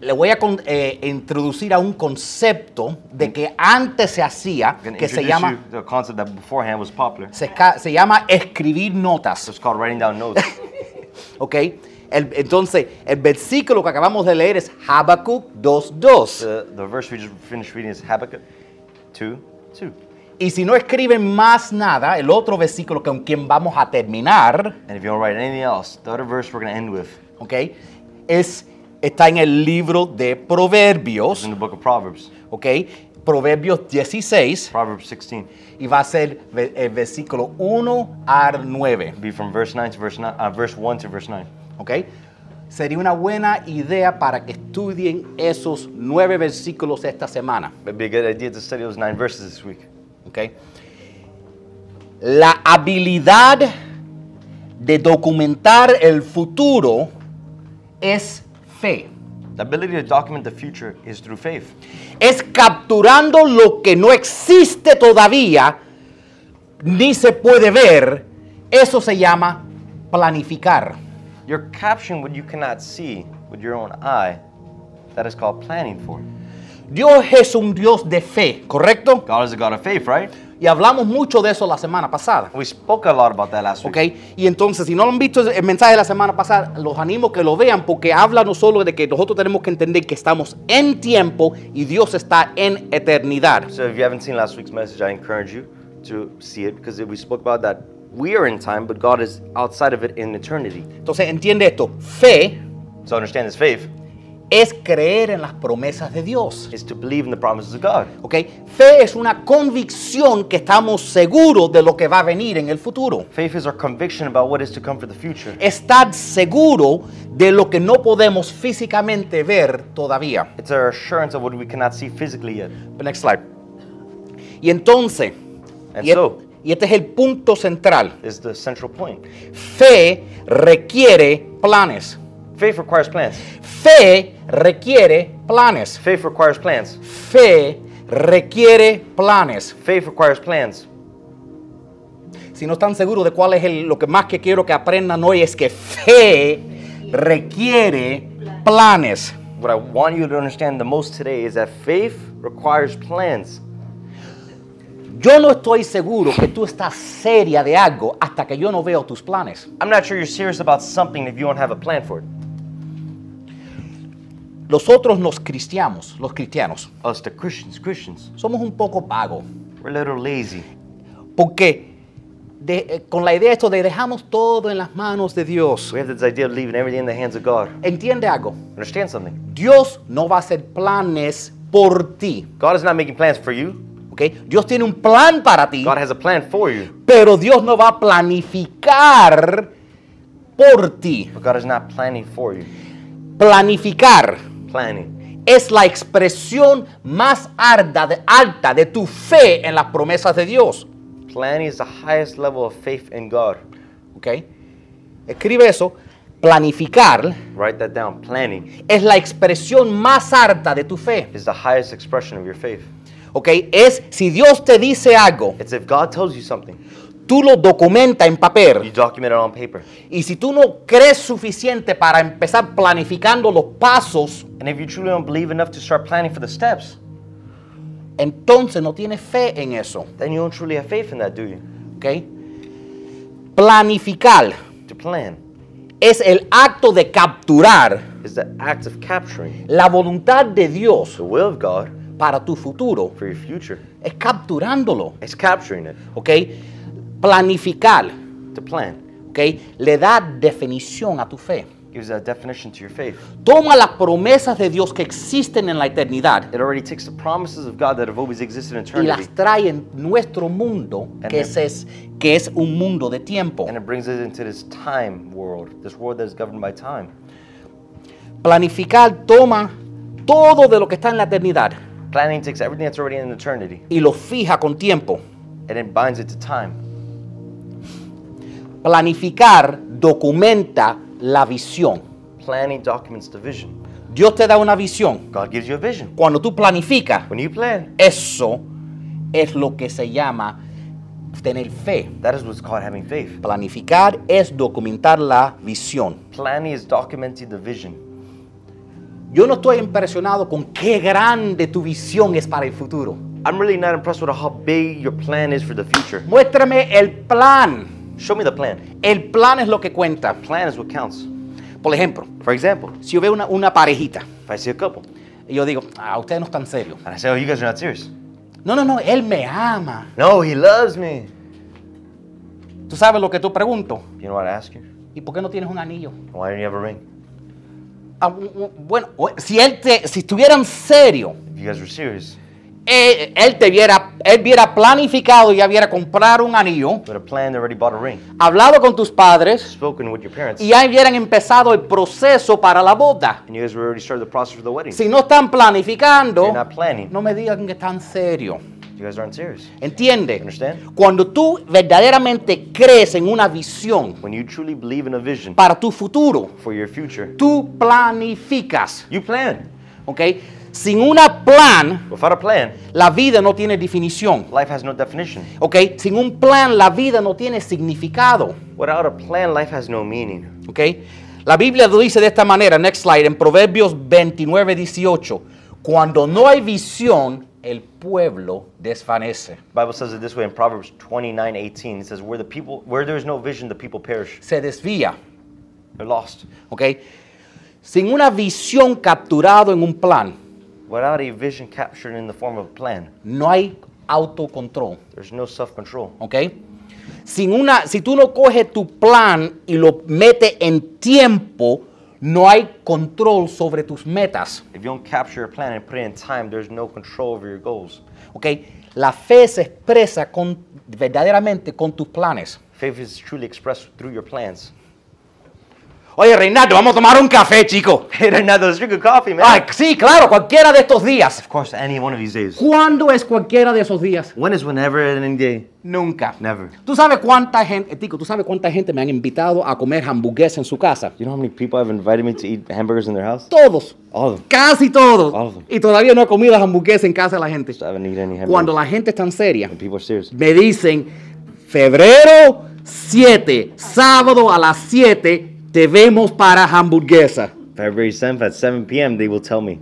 le voy a con- eh, introducir a un concepto de que antes se hacía, que se llama, se, se llama escribir So notas. it's called writing down notes. ¿Ok? El- entonces, el versículo que acabamos de leer es Habacuc 2.2. the, the verse we just finished reading is Habakkuk 2 2. Y si no escriben más nada, el otro versículo con quien vamos a terminar, And if you don't write anything else, the other verse we're going to end with ¿ok? Es, está en el libro de Proverbios, in the book of Proverbs, ¿ok? Proverbios 16, Proverbs 16. y va a ser el versículo 1 al 9, It'll be from verse 9 to verse 9, uh, verse 1 to verse 9. ¿ok? Sería una buena idea para que estudien esos nueve versículos esta semana, It'd be a good idea to study those nine verses this week. ¿ok? La habilidad de documentar el futuro es fe. The ability to document the future is through faith. Es capturando lo que no existe todavía, ni se puede ver. Eso se llama planificar. You're capturing what you cannot see with your own eye. That is called planning for. Dios es un Dios de fe, ¿correcto? God is a God of faith, right? Y hablamos mucho de eso la semana pasada. We spoke a lot about that last week. Y entonces, si no lo han visto el mensaje de la semana pasada, los animo a que lo vean porque habla no solo de que nosotros tenemos que entender que estamos en tiempo y Dios está en eternidad. So if you haven't seen last week's message, I encourage you to see it because we spoke about that we are in time, but God is outside of it in eternity. Entonces, entiende esto. Fe So understand this faith es creer en las promesas de Dios. is to believe in the promises of God. ¿ok? Fe es una convicción que estamos seguros de lo que va a venir en el futuro. Faith is our conviction about what is to come for the future. Estar seguro de lo que no podemos físicamente ver todavía. It's our assurance of what we cannot see physically yet. Next slide. Y entonces, And y, e- so- y este es el punto central. Is the central point. Fe requiere planes. Faith requires plans. Fe requiere planes. Faith requires plans. Fe requiere planes. Faith requires plans. Si no están seguros de cuál es el- lo que más que quiero que aprendan hoy es que fe requiere planes. What I want you to understand the most today is that faith requires plans. Yo no estoy seguro que tú estás seria de algo hasta que yo no veo tus planes. I'm not sure you're serious about something if you don't have a plan for it. Nosotros los cristianos, los cristianos, Us, the Christians, Christians, somos un poco vagos. we're a little lazy. Porque de- eh, con la idea de esto de dejamos todo en las manos de Dios. We have this idea of leaving everything in the hands of God. Entiende algo. Understand something? Dios no va a hacer planes por ti. God is not making plans for you. Dios tiene un plan para ti, God has a plan for you, pero Dios no va a planificar por ti. but God is not planning for you. Planificar Planning. es la expresión más alta de, alta de tu fe en las promesas de Dios. Planning is the highest level of faith in God. ¿ok? Escribe eso. Planificar Write that down. Planning es la expresión más alta de tu fe. is the highest expression of your faith. ¿ok? Es si Dios te dice algo, It's if God tells you something, tú lo documentas en you papel. document it on paper. Y si tú no crees suficiente para empezar planificando los pasos, And if you truly don't believe enough to start planning for the steps, entonces no tienes fe en eso. then you don't truly have faith in that, do you? ¿ok? Planificar To plan es el acto de capturar is the act of capturing la voluntad de Dios the will of God para tu futuro. for your future. Es capturándolo. It's capturing it ¿ok? Planificar to plan. ¿ok? le da definición a tu fe. Gives a definition to your faith. Toma las promesas de Dios que existen en la eternidad It already takes the promises of God that have always existed in y las eternity trae en nuestro mundo, que And es, es- que es un mundo de tiempo. and it brings it into this time world, this world that is governed by time. Planificar toma todo de lo que está en la eternidad Planning takes everything that's already in eternity y lo fija con tiempo. and it binds it to time. Planificar documenta la visión. Planning documents the vision. Dios te da una visión. God gives you a vision. Cuando tú planificas, When you plan, eso es lo que se llama tener fe. that is what's called having faith. Planificar es documentar la visión. Planning is documenting the vision. Yo no estoy impresionado con qué grande tu visión es para el futuro. I'm really not impressed with how big your plan is for the future. Muéstrame el plan. Show me the plan. El plan es lo que cuenta. Plan is what counts. Por ejemplo, For example, si yo veo una, una parejita if I see a couple y yo digo, ah, ustedes no están serios. and I say, "Oh, you guys are not serious." No, no, no, él me ama. No, he loves me. ¿Tú sabes lo que tú pregunto? You know what I ask you? ¿Y por qué no tienes un anillo? Why don't you have a ring? Ah, bueno, o- si él te, si estuvieran serio, If you guys were serious, él, él te viera, él viera planificado y ya viera comprar un anillo, hablado con tus padres spoken with your parents, y ya hubieran empezado el proceso para la boda. and you guys were already started the process for the wedding. Si no están planificando, no me digan que están serios. You guys aren't serious. ¿Entiende? Understand? Cuando tú verdaderamente crees en una visión When you truly believe in a vision para tu futuro, for your future, tú planificas. you plan. ¿Ok? Sin una plan, Without a plan, la vida no tiene definición. life has no definition. ¿Ok? Sin un plan, la vida no tiene significado. Without a plan, life has no meaning. ¿Ok? La Biblia lo dice de esta manera, next slide, en Proverbios 29, 18. Cuando no hay visión, el pueblo desvanece. Bible says it this way in Proverbs 29, 18. It says, where the people where there is no vision, the people perish. Se desvía. They're lost. ¿Ok? Sin una visión capturado en un plan, Without a vision captured in the form of a plan, no hay autocontrol. there's no self-control. ¿Ok? Sin una, si tú no coges tu plan y lo metes en tiempo, no hay control sobre tus metas. If you don't capture a plan and put it in time, there's no control over your goals. ¿Ok? La fe se expresa con, verdaderamente con tus planes. Faith is truly expressed through your plans. Oye, Reinaldo, vamos a tomar un café, chico. Hey, Renato, let's drink a coffee, man. Ay, sí, claro, cualquiera de estos días. Of course, any one of these days. ¿Cuándo es cualquiera de esos días? When is whenever and any day? Nunca. Never. ¿Tú sabes cuánta gente, Tico, tú sabes cuánta gente me han invitado a comer hamburguesas en su casa? You know how many people have invited me to eat hamburgers in their house? Todos. All of them. Casi todos. All of them. Y todavía no he comido hamburguesas en casa de la gente. I haven't eaten any hamburgers. Cuando la gente es tan seria, And people are serious. me dicen, febrero 7, sábado a las 7, te vemos para hamburguesa. February 7th at 7 p.m., they will tell me.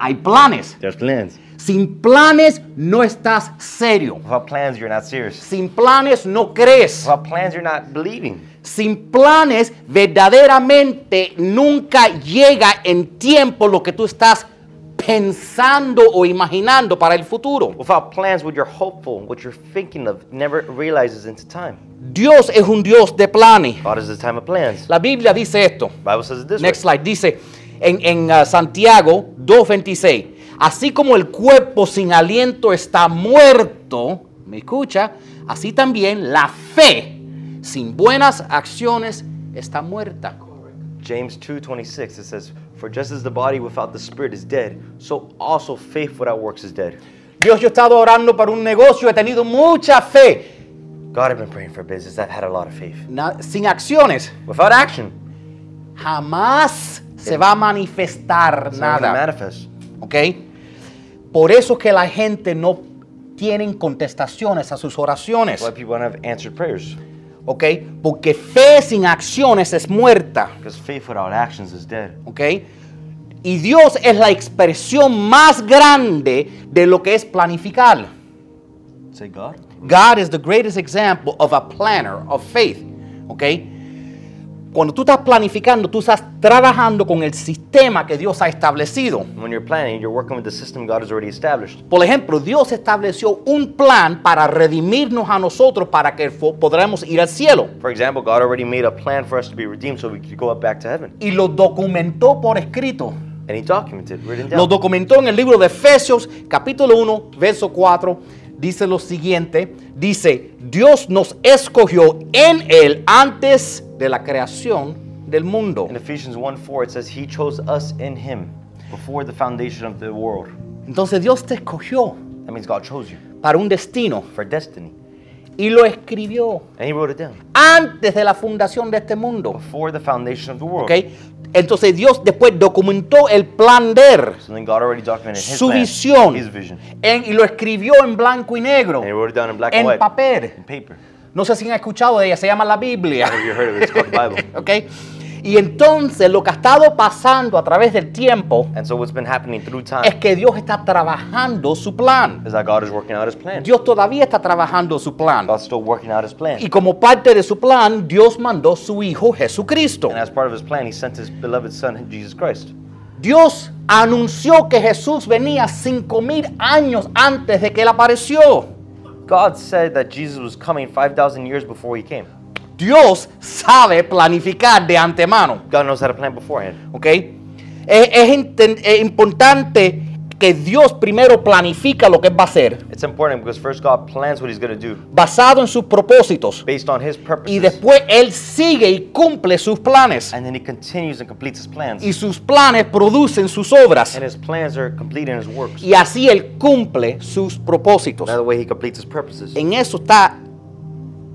Hay planes. There's plans. Sin planes no estás serio. Without plans, you're not serious. Sin planes no crees. Without plans, you're not believing. Sin planes verdaderamente nunca llega en tiempo lo que tú estás pensando o imaginando para el futuro. Without plans, what you're hopeful, what you're thinking of, never realizes into time. Dios es un Dios de planes. God is the time of plans. La Biblia dice esto. Bible says it this Next way. slide. Dice en, en, uh, Santiago 2.26. Así como el cuerpo sin aliento está muerto, ¿me escucha? Así también la fe sin buenas acciones está muerta. James 2:26 it says, "For just as the body without the spirit is dead, so also faith without works is dead." Dios, yo he estado orando para un negocio, he tenido mucha fe. God, I've been praying for business. I've had a lot of faith. Na- sin acciones, Without action, jamás se va a manifestar it's not gonna nada. manifest. ¿Ok? Por eso es que la gente no tienen contestaciones a sus oraciones. Why people don't have answered prayers? ¿Ok? Porque fe sin acciones es muerta. Because faith without actions is dead. ¿Ok? Y Dios es la expresión más grande de lo que es planificar. Say God. God is the greatest example of a planner of faith. ¿Ok? Cuando tú estás planificando, tú estás trabajando con el sistema que Dios ha establecido. When you're planning, you're working with the system God has already established. Por ejemplo, Dios estableció un plan para redimirnos a nosotros para que podamos ir al cielo. For example, God already made a plan for us to be redeemed so we could go up back to heaven. Y lo documentó por escrito. And He documented, written Lo down. documentó en el libro de Efesios, capítulo 1, verso 4. Dice lo siguiente. Dice, Dios nos escogió en Él antes de la creación del mundo. In Ephesians 1 4, it says, He chose us in Him before the foundation of the world. Entonces Dios te escogió That means God chose you para un destino for destiny. y lo escribió And He wrote it down antes de la fundación de este mundo. before the foundation of the world. ¿Ok? Entonces Dios después documentó el plan de él, So then God already documented His su plan, visión, en- y lo escribió en blanco y negro, And He wrote it down in black and en white, papel. No sé si han escuchado de ella, se llama la Biblia. Have you heard of it? It's called the Bible. ¿Ok? Y entonces lo que ha estado pasando a través del tiempo And so what's been happening through time es que Dios está trabajando su plan. is that God is working out his plan. Dios todavía está trabajando su plan. God's still working out his plan. Y como parte de su plan, Dios mandó su Hijo Jesucristo. And as part of his plan, he sent his beloved son, Jesus Christ. Dios anunció que Jesús venía cinco mil años antes de que Él apareció. God said that Jesus was coming 5,000 years before he came. Dios sabe planificar de antemano. God knows how to plan beforehand. Okay? Es, es es importante que Dios primero planifica lo que va a hacer, It's important because first God plans what he's going to do basado en sus propósitos. based on his Y purposes. después Él sigue y cumple sus planes. And then he continues and completes his plans. Y sus planes producen sus obras. And his plans are complete in his works. Y así Él cumple sus propósitos. Way he completes his purposes. En eso está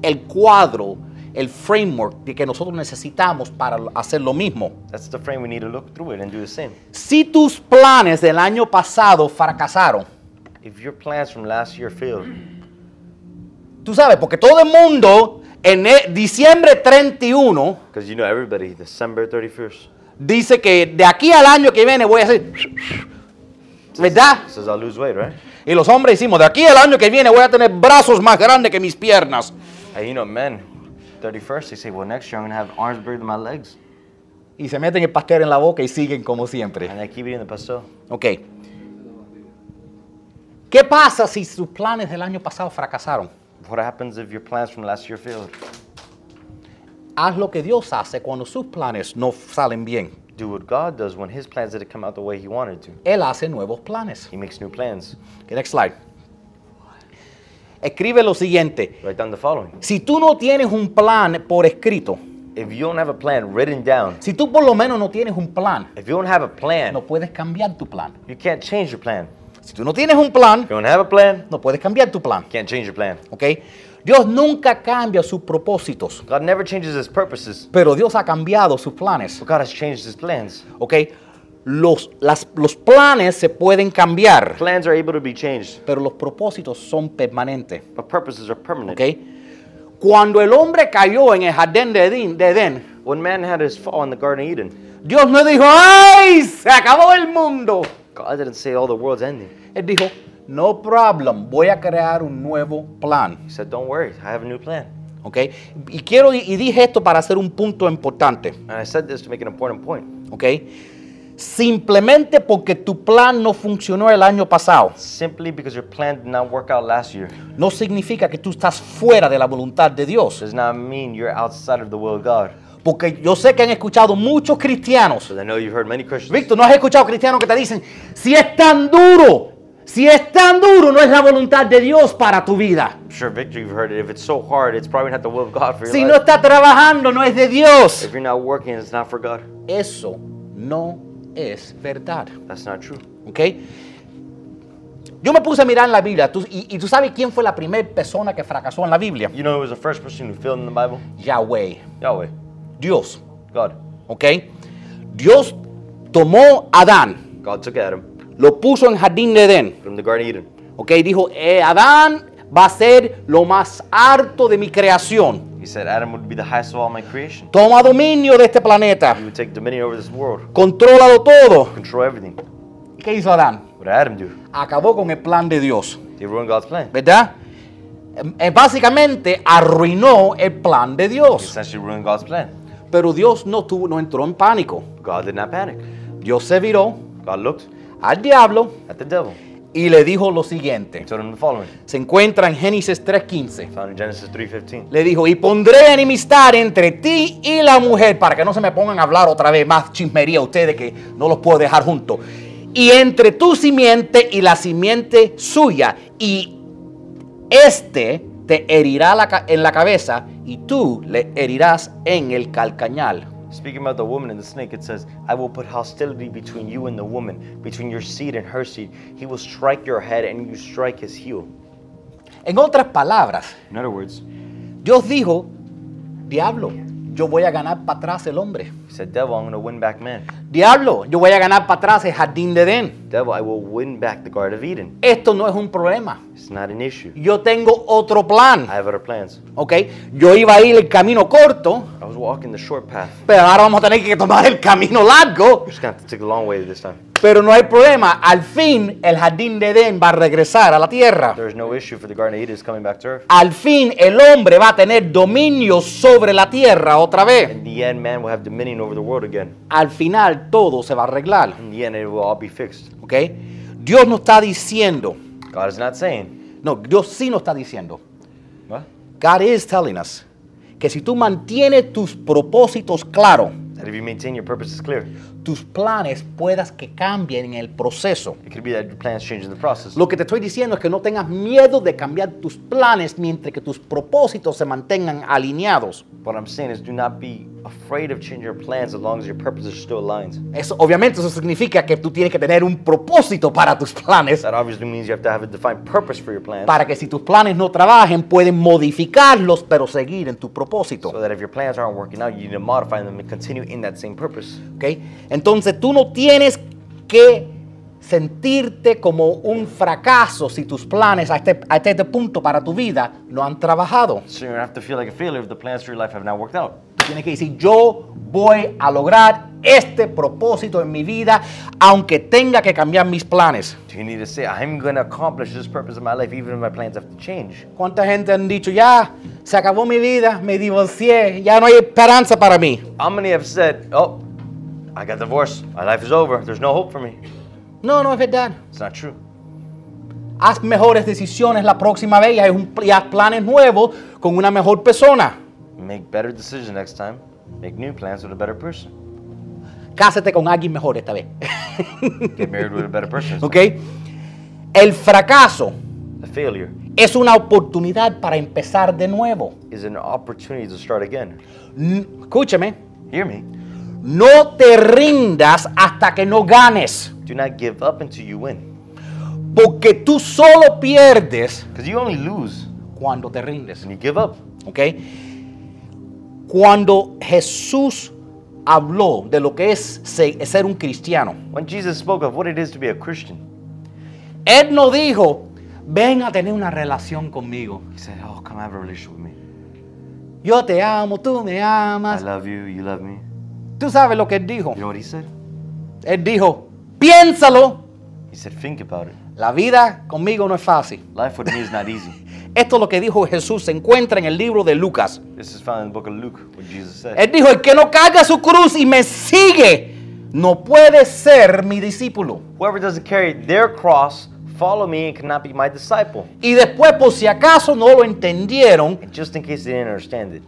el cuadro, el framework de que nosotros necesitamos para hacer lo mismo. That's the frame we need to look through it and do the same. Si tus planes del año pasado fracasaron, If your plans from last year failed, tú sabes, porque todo el mundo en e- diciembre 31 because you know everybody, December 31st dice que de aquí al año que viene voy a hacer, ¿verdad? says I'll lose weight, right? Y los hombres decimos, de aquí al año que viene voy a tener brazos más grandes que mis piernas. And you know, men, 31st, they say, well, next year I'm going to have arms bigger than my legs. Y se meten el pastel en la boca y siguen como siempre. And I keep eating the pastel. Ok. ¿Qué pasa si sus planes del año pasado fracasaron? What happens if your plans from last year failed? Haz lo que Dios hace cuando sus planes no salen bien. Do what God does when his plans didn't come out the way he wanted to. Él hace nuevos planes. He makes new plans. Okay, next slide. Escribe lo siguiente. Write down the following. Si tú no tienes un plan por escrito, If you don't have a plan written down, si tú por lo menos no tienes un plan, if you don't have a plan, no puedes cambiar tu plan. you can't change your plan. Si tú no tienes un plan, If you don't have a plan, no puedes cambiar tu plan. you can't change your plan. ¿Ok? Dios nunca cambia sus propósitos, God never changes his purposes, pero Dios ha cambiado sus planes. but God has changed his plans. ¿Ok? Los, las- los planes se pueden cambiar, Plans are able to be changed, pero los propósitos son permanentes. but purposes are permanent. ¿Ok? Cuando el hombre cayó en el jardín de Edén, de Edén, When man had his fall in the Garden of Eden, Dios no dijo, ¡ay! Se acabó el mundo. God didn't say, oh, the world's ending. Él dijo, no problem, voy a crear un nuevo plan. He said, don't worry, I have a new plan. ¿Ok? Y quiero, y dije esto para hacer un punto importante. And I said this to make an important point. ¿Ok? Simplemente porque tu plan no funcionó el año pasado, Simply because your plan did not work out last year no significa que tú estás fuera de la voluntad de Dios. does not mean you're outside of the will of God. Porque yo sé que han escuchado muchos cristianos. I know you've heard many Christians. Víctor, ¿no has escuchado cristianos que te dicen, si es tan duro, si es tan duro, no es la voluntad de Dios para tu vida? Sure, Victor, you've heard it. If it's so hard, it's probably not the will of God for your Si life. no está trabajando, no es de Dios. If you're not working, it's not for God. Eso no es verdad. That's not true. ¿Ok? Yo me puse a mirar en la Biblia tú- y, y tú sabes quién fue la primera persona que fracasó en la Biblia. You know who was the first person who failed in the Bible? Yahweh, Yahweh, Dios. God. ¿Ok? Dios tomó a Adán, God took Adam lo puso en jardín de Edén. from the Garden of Eden. ¿Ok? Dijo, eh, Adán va a ser lo más alto de mi creación. He said Adam would be the highest of all my creation. Toma dominio de este planeta. He would take dominion over this world, Contrólalo todo. control everything. ¿Y ¿Qué hizo Adán? What did Adam do? Acabó con el plan de Dios. He ruined God's plan. ¿Verdad? Eh, básicamente arruinó el plan de He Dios. essentially ruined God's plan. Pero Dios no, tuvo, no entró en pánico. God did not panic. Dios se viró God looked al diablo at the devil y le dijo lo siguiente. Se encuentra en Génesis 3.15. Found in Genesis 3.15. Le dijo, y pondré enemistad entre ti y la mujer, para que no se me pongan a hablar otra vez más chismería ustedes que no los puedo dejar juntos. Y entre tu simiente y la simiente suya, y este te herirá la en la cabeza y tú le herirás en el calcañal. Speaking about the woman and the snake, it says, I will put hostility between you and the woman, between your seed and her seed. He will strike your head and you strike his heel. En otras palabras, In other words, Dios dijo, diablo, yo voy a ganar para atrás el hombre. he said, Devil, I'm going to win back man. Diablo, yo voy a ganar para atrás el jardín de Edén. Devil, I will win back the Garden of Eden. Esto no es un problema. It's not an issue. Yo tengo otro plan, I have other plans. ¿ok? Yo iba a ir el camino corto, I was walking the short path. pero ahora vamos a tener que tomar el camino largo. Just have to take the long way this time. Pero no hay problema, al fin el jardín de Edén va a regresar a la tierra. There's no issue for the Garden of Eden is coming back to earth. Al fin el hombre va a tener dominio sobre la tierra otra vez. In the end, man will have dominion over the world again. Al final todo se va a arreglar, In the end, it will all be fixed. ¿ok? Dios no está diciendo, God is not saying, no, Dios sí nos está diciendo. what? God is telling us que si tú mantienes tus propósitos claros, That if you maintain your purpose is clear, tus planes puedas que cambien en el proceso. it could be that your plans change in the process. Lo que te estoy diciendo es que no tengas miedo de cambiar tus planes mientras que tus propósitos se mantengan alineados. What I'm saying is, do not be afraid of changing your plans as long as your purpose is still aligned. Eso, obviamente eso significa que tú tienes que tener un propósito para tus planes, That obviously means you have to have a defined purpose for your plans. para que si tus planes no trabajen pueden modificarlos pero seguir en tu propósito. So that if your plans aren't working out, you need to modify them and continue in that same purpose. ¿ok? Entonces tú no tienes que sentirte como un fracaso si tus planes hasta este, hasta este punto para tu vida no han trabajado. So you don't have to feel like a failure if the plans for your life have not worked out. Tú tienes que decir, yo voy a lograr este propósito en mi vida, aunque tenga que cambiar mis planes. You need to say, I'm going to accomplish this purpose in my life even if my plans have to change. ¿Cuánta gente han dicho, ya, se acabó mi vida, me divorcié, ya no hay esperanza para mí? How many have said, oh, I got divorced, my life is over, there's no hope for me? No, no es verdad. It's not true. Haz mejores decisiones la próxima vez y haz, un- y haz planes nuevos con una mejor persona. Make better decisions next time. Make new plans with a better person. Cásate con alguien mejor esta vez. Get married with a better person. ¿Ok? El fracaso A failure es una oportunidad para empezar de nuevo. is an opportunity to start again. N- Escúchame, Hear me. No te rindas hasta que no ganes, Do not give up until you win. porque tú solo pierdes Because you only lose cuando te rindes. when you give up. ¿Ok? Cuando Jesús habló de lo que es se- ser un cristiano, When Jesus spoke of what it is to be a Christian, Él no dijo, ven a tener una relación conmigo. he said, Oh, come have a relationship with me. Yo te amo, tú me I amas. love you, you love me. Tú sabes lo que Él dijo. You know what he said? Él dijo, piénsalo. He said, Think about it. La vida conmigo no es fácil. Life with me is not easy. Esto es lo que dijo Jesús. Se encuentra en el libro de Lucas. This is found in the book of Luke, what Jesus said. Él dijo, el que no carga su cruz y me sigue, no puede ser mi discípulo. Whoever doesn't carry their cross, follow me and cannot be my disciple. Y después, por si acaso no lo entendieron, And just in case they didn't understand it,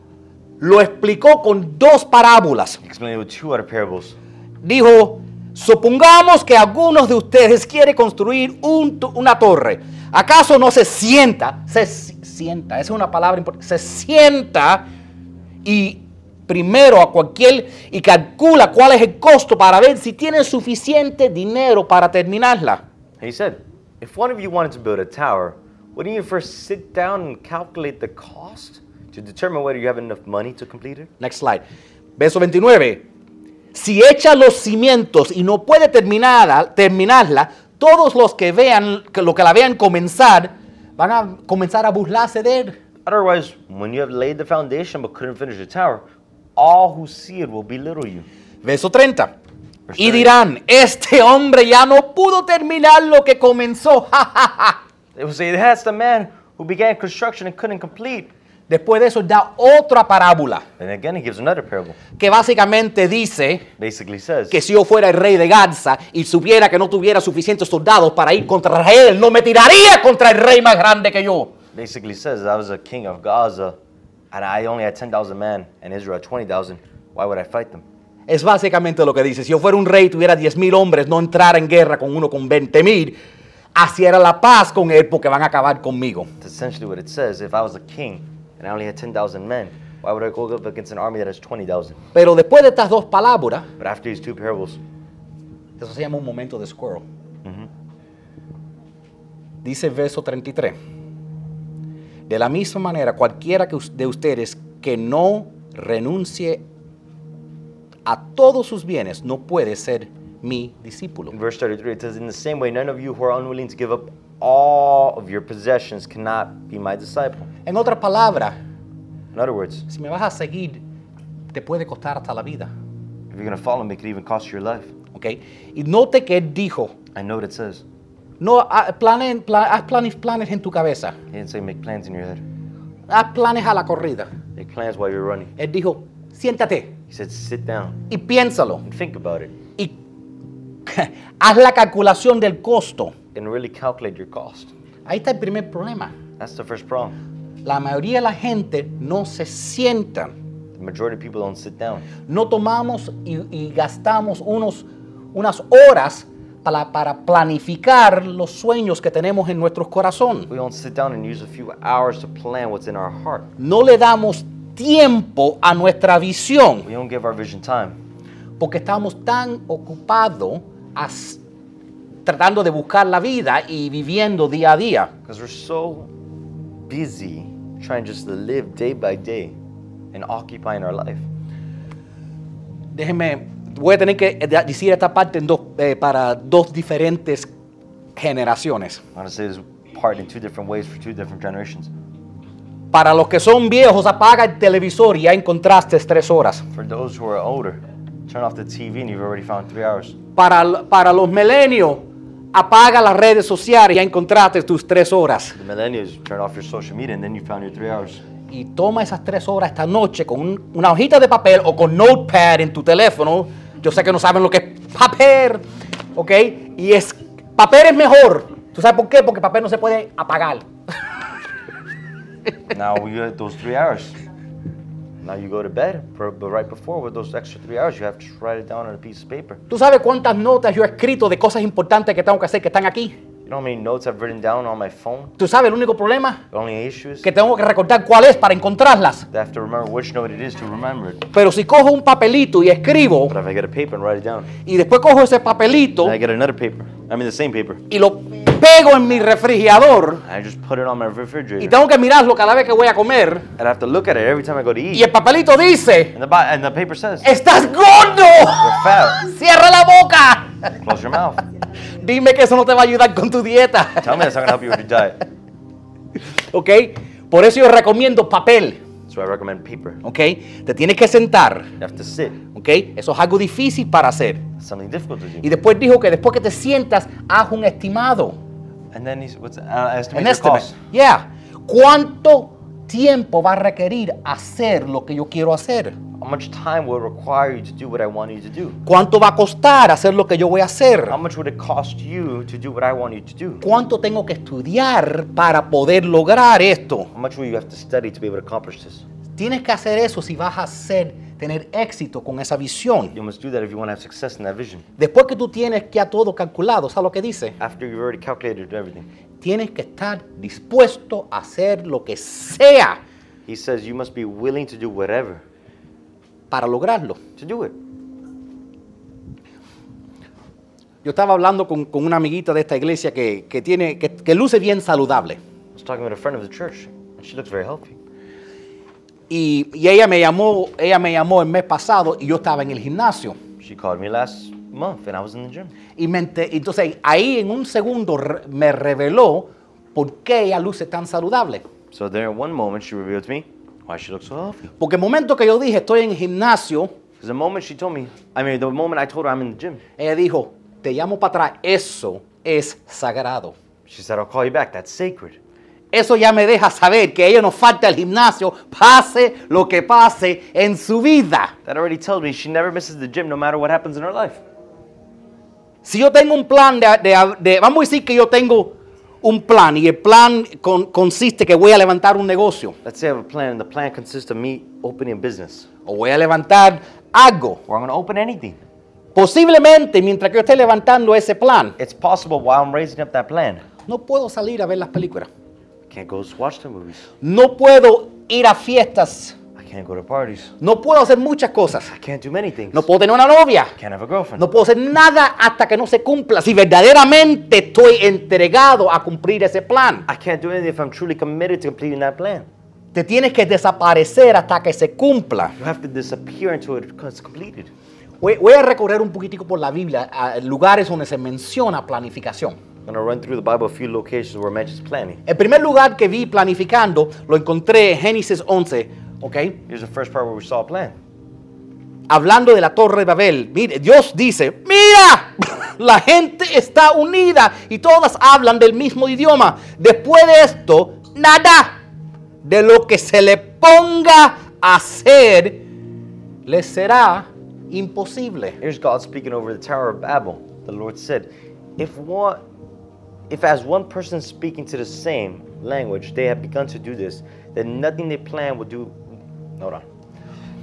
lo explicó con dos parábolas. he explained it with two other parables. Dijo, supongamos que algunos de ustedes quiere construir un una torre. ¿Acaso no se sienta? Se si- sienta, esa es una palabra importante. Se sienta y primero a cualquier y calcula cuál es el costo para ver si tiene suficiente dinero para terminarla. He said, If one of you wanted to build a tower, wouldn't you first sit down and calculate the cost to determine whether you have enough money to complete it? Next slide. Verso 29. Si echa los cimientos y no puede terminarla, terminarla, todos los que vean, que lo que la vean comenzar, van a comenzar a burlarse de él. Otherwise, when you have laid the foundation but couldn't finish the tower, all who see it will belittle you. Verso 30. Verso Y 30. dirán, este hombre ya no pudo terminar lo que comenzó. They will say, That's the man who began construction and couldn't complete. Después de eso da otra parábola And again, he gives another parable. que básicamente dice Basically says, que si yo fuera el rey de Gaza y supiera que no tuviera suficientes soldados para ir contra Israel, no me tiraría contra el rey más grande que yo. basically says, I was a king of Gaza and I only had 10,000 men and Israel had 20,000. Why would I fight them? Es básicamente lo que dice. Si yo fuera un rey y tuviera 10 mil hombres, no entrar en guerra con uno con 20 mil, así era la paz con él porque van a acabar conmigo. That's essentially what it says. If I was a king and I only had 10,000 men, why would I go up against an army that has 20,000? Pero después de estas dos palabras, But after these two parables, eso se llama un momento de squirrel. Dice el verso 33. De la misma manera, cualquiera que us- de ustedes que no renuncie a todos sus bienes, no puede ser mi discípulo. In verse 33, it says, In the same way, none of you who are unwilling to give up all of your possessions cannot be my disciple. En otras palabras, In other words, si me vas a seguir, te puede costar hasta la vida. if you're going to follow me, it could even cost you your life. Okay. Y note que él dijo, I know what it says. no, ha- planen- pla- haz planes, planes en tu cabeza, He didn't say make plans in your head. haz planes a la corrida. Make plans while you're running. Él dijo, siéntate He said, sit down y piénsalo and think about it haz la calculación del costo. and really calculate your cost. Ahí está el primer problema. That's the first problem. La mayoría de la gente no se sientan. The majority of people don't sit down. No tomamos y, y gastamos unos, unas horas para, para planificar los sueños que tenemos en nuestros corazones. We don't sit down and use a few hours to plan what's in our heart. No le damos tiempo a nuestra visión We don't give our vision time porque estamos tan ocupados as- tratando de buscar la vida y viviendo día a día. because we're so busy trying just to live day by day and occupying our life. Déjenme, voy a tener que decir esta parte en dos, eh, para dos diferentes generaciones. I want to say this part in two different ways for two different generations. Para los que son viejos, apaga el televisor y ya encontraste tres horas. For those who are older, turn off the TV and you've already found three hours. Para, para los milenios, apaga las redes sociales y ya encontraste tus tres horas. The millennials, turn off your social media and then you found your three hours. Y toma esas tres horas esta noche con un- una hojita de papel o con notepad en tu teléfono. Yo sé que no saben lo que es papel, ¿ok? Y es, papel es mejor. ¿Tú sabes por qué? Porque papel no se puede apagar. now we get those three hours. Now you go to bed, for, but right before, with those extra three hours, you have to write it down on a piece of paper. ¿Tú sabes cuántas notas yo he escrito de cosas importantes que tengo que hacer que están aquí? You know how many notes I've written down on my phone? ¿Tú sabes el único problema? The only issue is Que tengo que recordar cuál es para encontrarlas. I have to remember which note it is to remember it. Pero si cojo un papelito y escribo, But if I get a paper and write it down, y después cojo ese papelito then I get another paper. I mean the same paper. y lo pego en mi refrigerador I just put it on my y refrigerator. tengo que mirarlo cada vez que voy a comer, And I have to look at it every time I go to y eat. el papelito dice, And the, and the paper says, ¡Estás gordo! you're fat. ¡Cierra la boca! Close your mouth. Dime que eso no te va a ayudar con tu dieta. Tell me that's not going to help you with your diet. ¿Ok? Por eso yo recomiendo papel. So I recommend paper. ¿Ok? Te tienes que sentar. You have to sit. ¿Ok? Eso es algo difícil para hacer. Something difficult to Y do. después dijo que después que te sientas, haz un estimado. And then he's, what's, uh, estimate your estimate. cost. Yeah. ¿Cuánto tiempo va a requerir hacer lo que yo quiero hacer? How much time will it require you to do what I want you to do? ¿Cuánto va a costar hacer lo que yo voy a hacer? How much would it cost you to do what I want you to do? ¿Cuánto tengo que estudiar para poder lograr esto? How much will you have to study to be able to accomplish this? Tienes que hacer eso si vas a tener éxito con esa visión. You must do that if you want to have success in that vision. Después que tú tienes ya todo calculado, ¿sabes lo que dice? After you've already calculated everything. Tienes que estar dispuesto a hacer lo que sea He says you must be willing to do whatever para lograrlo. to do it. Yo estaba hablando con, con una amiguita de esta iglesia que, que tiene, que, que luce bien saludable. I was talking with a friend of the church, and she looks very healthy. Y, y ella, me llamó, ella me llamó el mes pasado y yo estaba en el gimnasio. She called me last month, and I was in the gym. Y me entonces ahí en un segundo me reveló por qué ella luce tan saludable. So there, in one moment, she revealed to me why she looks so healthy. Porque el momento que yo dije estoy en el gimnasio, Because the moment she told me, I mean, the moment I told her I'm in the gym, ella dijo, te llamo para atrás, eso es sagrado. she said, I'll call you back. That's sacred. Eso ya me deja saber que ella no falta el gimnasio, pase lo que pase en su vida. That already tells me she never misses the gym no matter what happens in her life. Si yo tengo un plan de, de- de- vamos a decir que yo tengo un plan y el plan con- consiste que voy a levantar un negocio Let's say I have a plan, and the plan consists of me opening a business, o voy a levantar algo. or I'm going to open anything. Posiblemente mientras que yo esté levantando ese plan, It's possible while I'm raising up that plan, no puedo salir a ver las películas. I can't go watch the movies. No puedo ir a fiestas. I can't go to parties. No puedo hacer muchas cosas. I can't do many things. No puedo tener una novia. Can't have a girlfriend. No puedo hacer nada hasta que no se cumpla. Si verdaderamente estoy entregado a cumplir ese plan. I can't do anything if I'm truly committed to completing that plan. Te tienes que desaparecer hasta que se cumpla. You have to disappear until it's completed. Voy, voy a recorrer un poquitico por la Biblia, a lugares donde se menciona planificación. I'm going to run through the Bible a few locations where it mentions planning. El primer lugar que vi planificando lo encontré en Génesis 11, ¿ok? Here's the first part where we saw a plan. Hablando de la torre de Babel. Mire, Dios dice, mira, la gente está unida y todas hablan del mismo idioma. Después de esto, nada de lo que se le ponga a hacer les será imposible. Here's God speaking over the Tower of Babel. The Lord said, if one, if as one person speaking to the same language they have begun to do this, then nothing they plan will do. Hold on.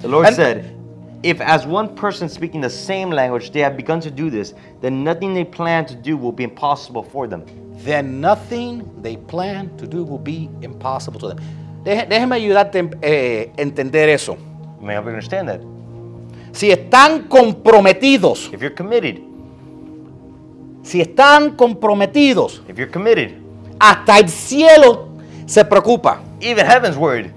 The Lord And- said, if as one person speaking the same language they have begun to do this, then nothing they plan to do will be impossible for them. Then nothing they plan to do will be impossible to them. Déjeme ayudarte a eh, entender eso. May help you understand that. Si están comprometidos, If you're committed, si están comprometidos, if you're committed, hasta el cielo se preocupa. even heaven's worried.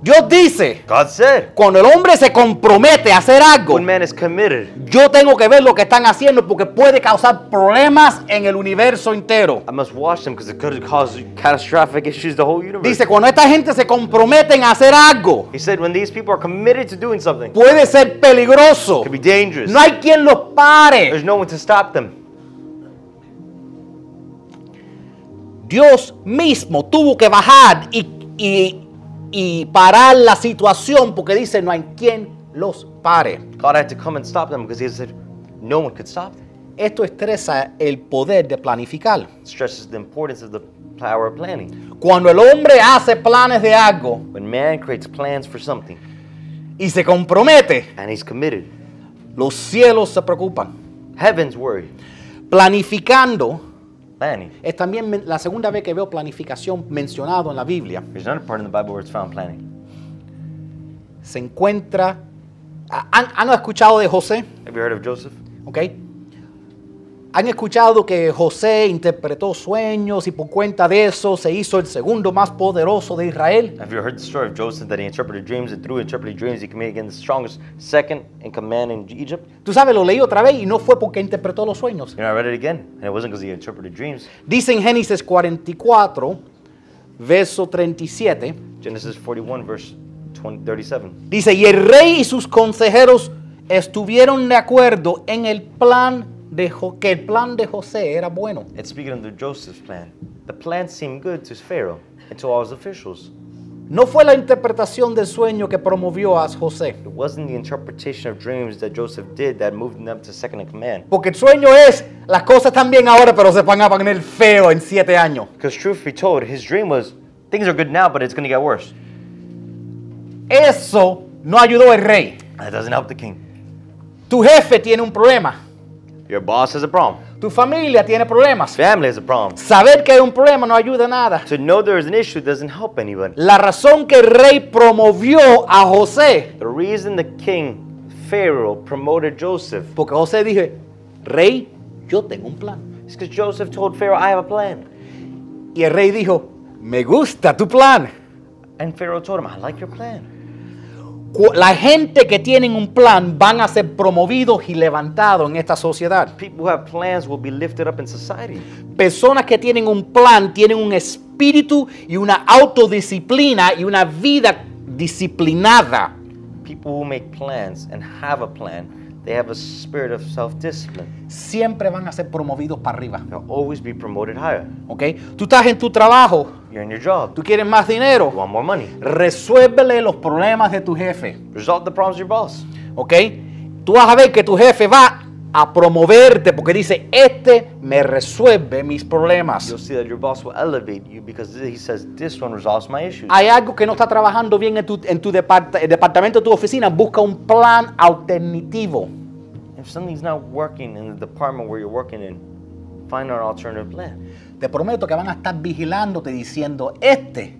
Dios dice, God said, cuando el hombre se compromete a hacer algo, man is committed, yo tengo que ver lo que están haciendo porque puede causar problemas en el universo entero. I must watch them because it could cause catastrophic issues the whole universe. Dice, cuando esta gente se comprometen a hacer algo, He said, when these people are committed to doing something, puede ser peligroso. could be dangerous. No hay quien los pare. There's no one to stop them. Dios mismo tuvo que bajar y, y- y parar la situación porque dice, no hay quien los pare. God had to come and stop them because he said, no one could stop them. Esto estresa el poder de planificar. Stresses the importance of the power of planning. Cuando el hombre hace planes de algo When man creates plans for something y se compromete, and he's committed, los cielos se preocupan. heaven's worried. Planificando Planning. es también la segunda vez que veo planificación mencionado en la Biblia. There's another part in the Bible where it's found planning. Se encuentra... ¿Han, han escuchado de José? Have you heard of Joseph? ¿Ok? Han escuchado que José interpretó sueños y por cuenta de eso se hizo el segundo más poderoso de Israel. Have you heard the story of Joseph that he interpreted dreams and through interpreted dreams he again the strongest second in command in Egypt? Tú sabes, lo leí otra vez y no fue porque interpretó los sueños. You know, I read it again, and it wasn't because he interpreted dreams. Dice en Génesis 44, verso 37, Genesis 41, verse 20, 37. dice, y el rey y sus consejeros estuvieron de acuerdo en el plan de Jo- que el plan de José era bueno. It's speaking the Joseph's plan. The plan seemed good to Pharaoh and to all his officials. No fue la interpretación del sueño que promovió a José, It wasn't the interpretation of dreams that Joseph did that moved them to second in command. porque el sueño es, las cosas están bien ahora, pero se van a poner feo en siete años. Because truth be told, his dream was things are good now, but it's going to get worse. Eso no ayudó al rey. That doesn't help the king. Tu jefe tiene un problema, Your boss has a problem. tu familia tiene problemas. Family has a problem. Saber que hay un problema no ayuda a nada. To know there is an issue doesn't help anybody. La razón que el rey promovió a José, The reason the king, Pharaoh, promoted Joseph porque José dije, rey, yo tengo un plan. is because Joseph told Pharaoh, I have a plan. Y el rey dijo, me gusta tu plan. And Pharaoh told him, I like your plan. La gente que tienen un plan van a ser promovidos y levantados en esta sociedad. People who have plans will be lifted up in society. Personas que tienen un plan tienen un espíritu y una autodisciplina y una vida disciplinada. People who make plans and have a plan, they have a spirit of self-discipline. Siempre van a ser promovidos para arriba. They'll always be promoted higher. ¿ok? Tú estás en tu trabajo, You're in your job. tú quieres más You dinero, want more money. resuélvele los problemas de tu jefe. Resolve the problems of your boss. ¿ok? Tú vas a ver que tu jefe va a promoverte porque dice, este me resuelve mis problemas. You'll see that your boss will elevate you because he says, this one resolves my issues. Hay algo que no está trabajando bien en tu, en tu el departamento de tu oficina, busca un plan alternativo. If something's not working in the department where you're working in, find an alternative plan. Te prometo que van a estar vigilándote diciendo, este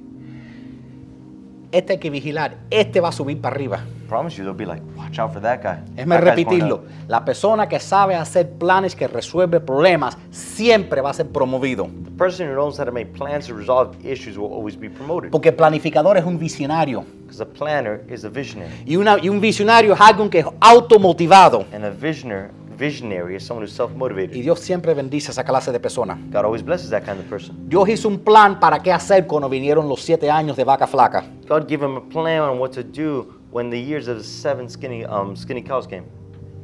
este hay que vigilar, este va a subir para arriba. Promise you, they'll be like, watch out for that guy. That going repetirlo. up." La persona que sabe hacer planes, que resuelve problemas, siempre va a ser promovido. The person who knows how to make plans to resolve issues will always be promoted. Porque el planificador es un visionario. Because a planner is a visionary. Y, una- y un visionario es alguien que es automotivado. And a visioner, visionary is someone who's self-motivated. Y Dios siempre bendice a esa clase de personas. God always blesses that kind of person. Dios hizo un plan para qué hacer cuando vinieron los siete años de vaca flaca. God gave him a plan on what to do when the years of the seven skinny, um, skinny cows came.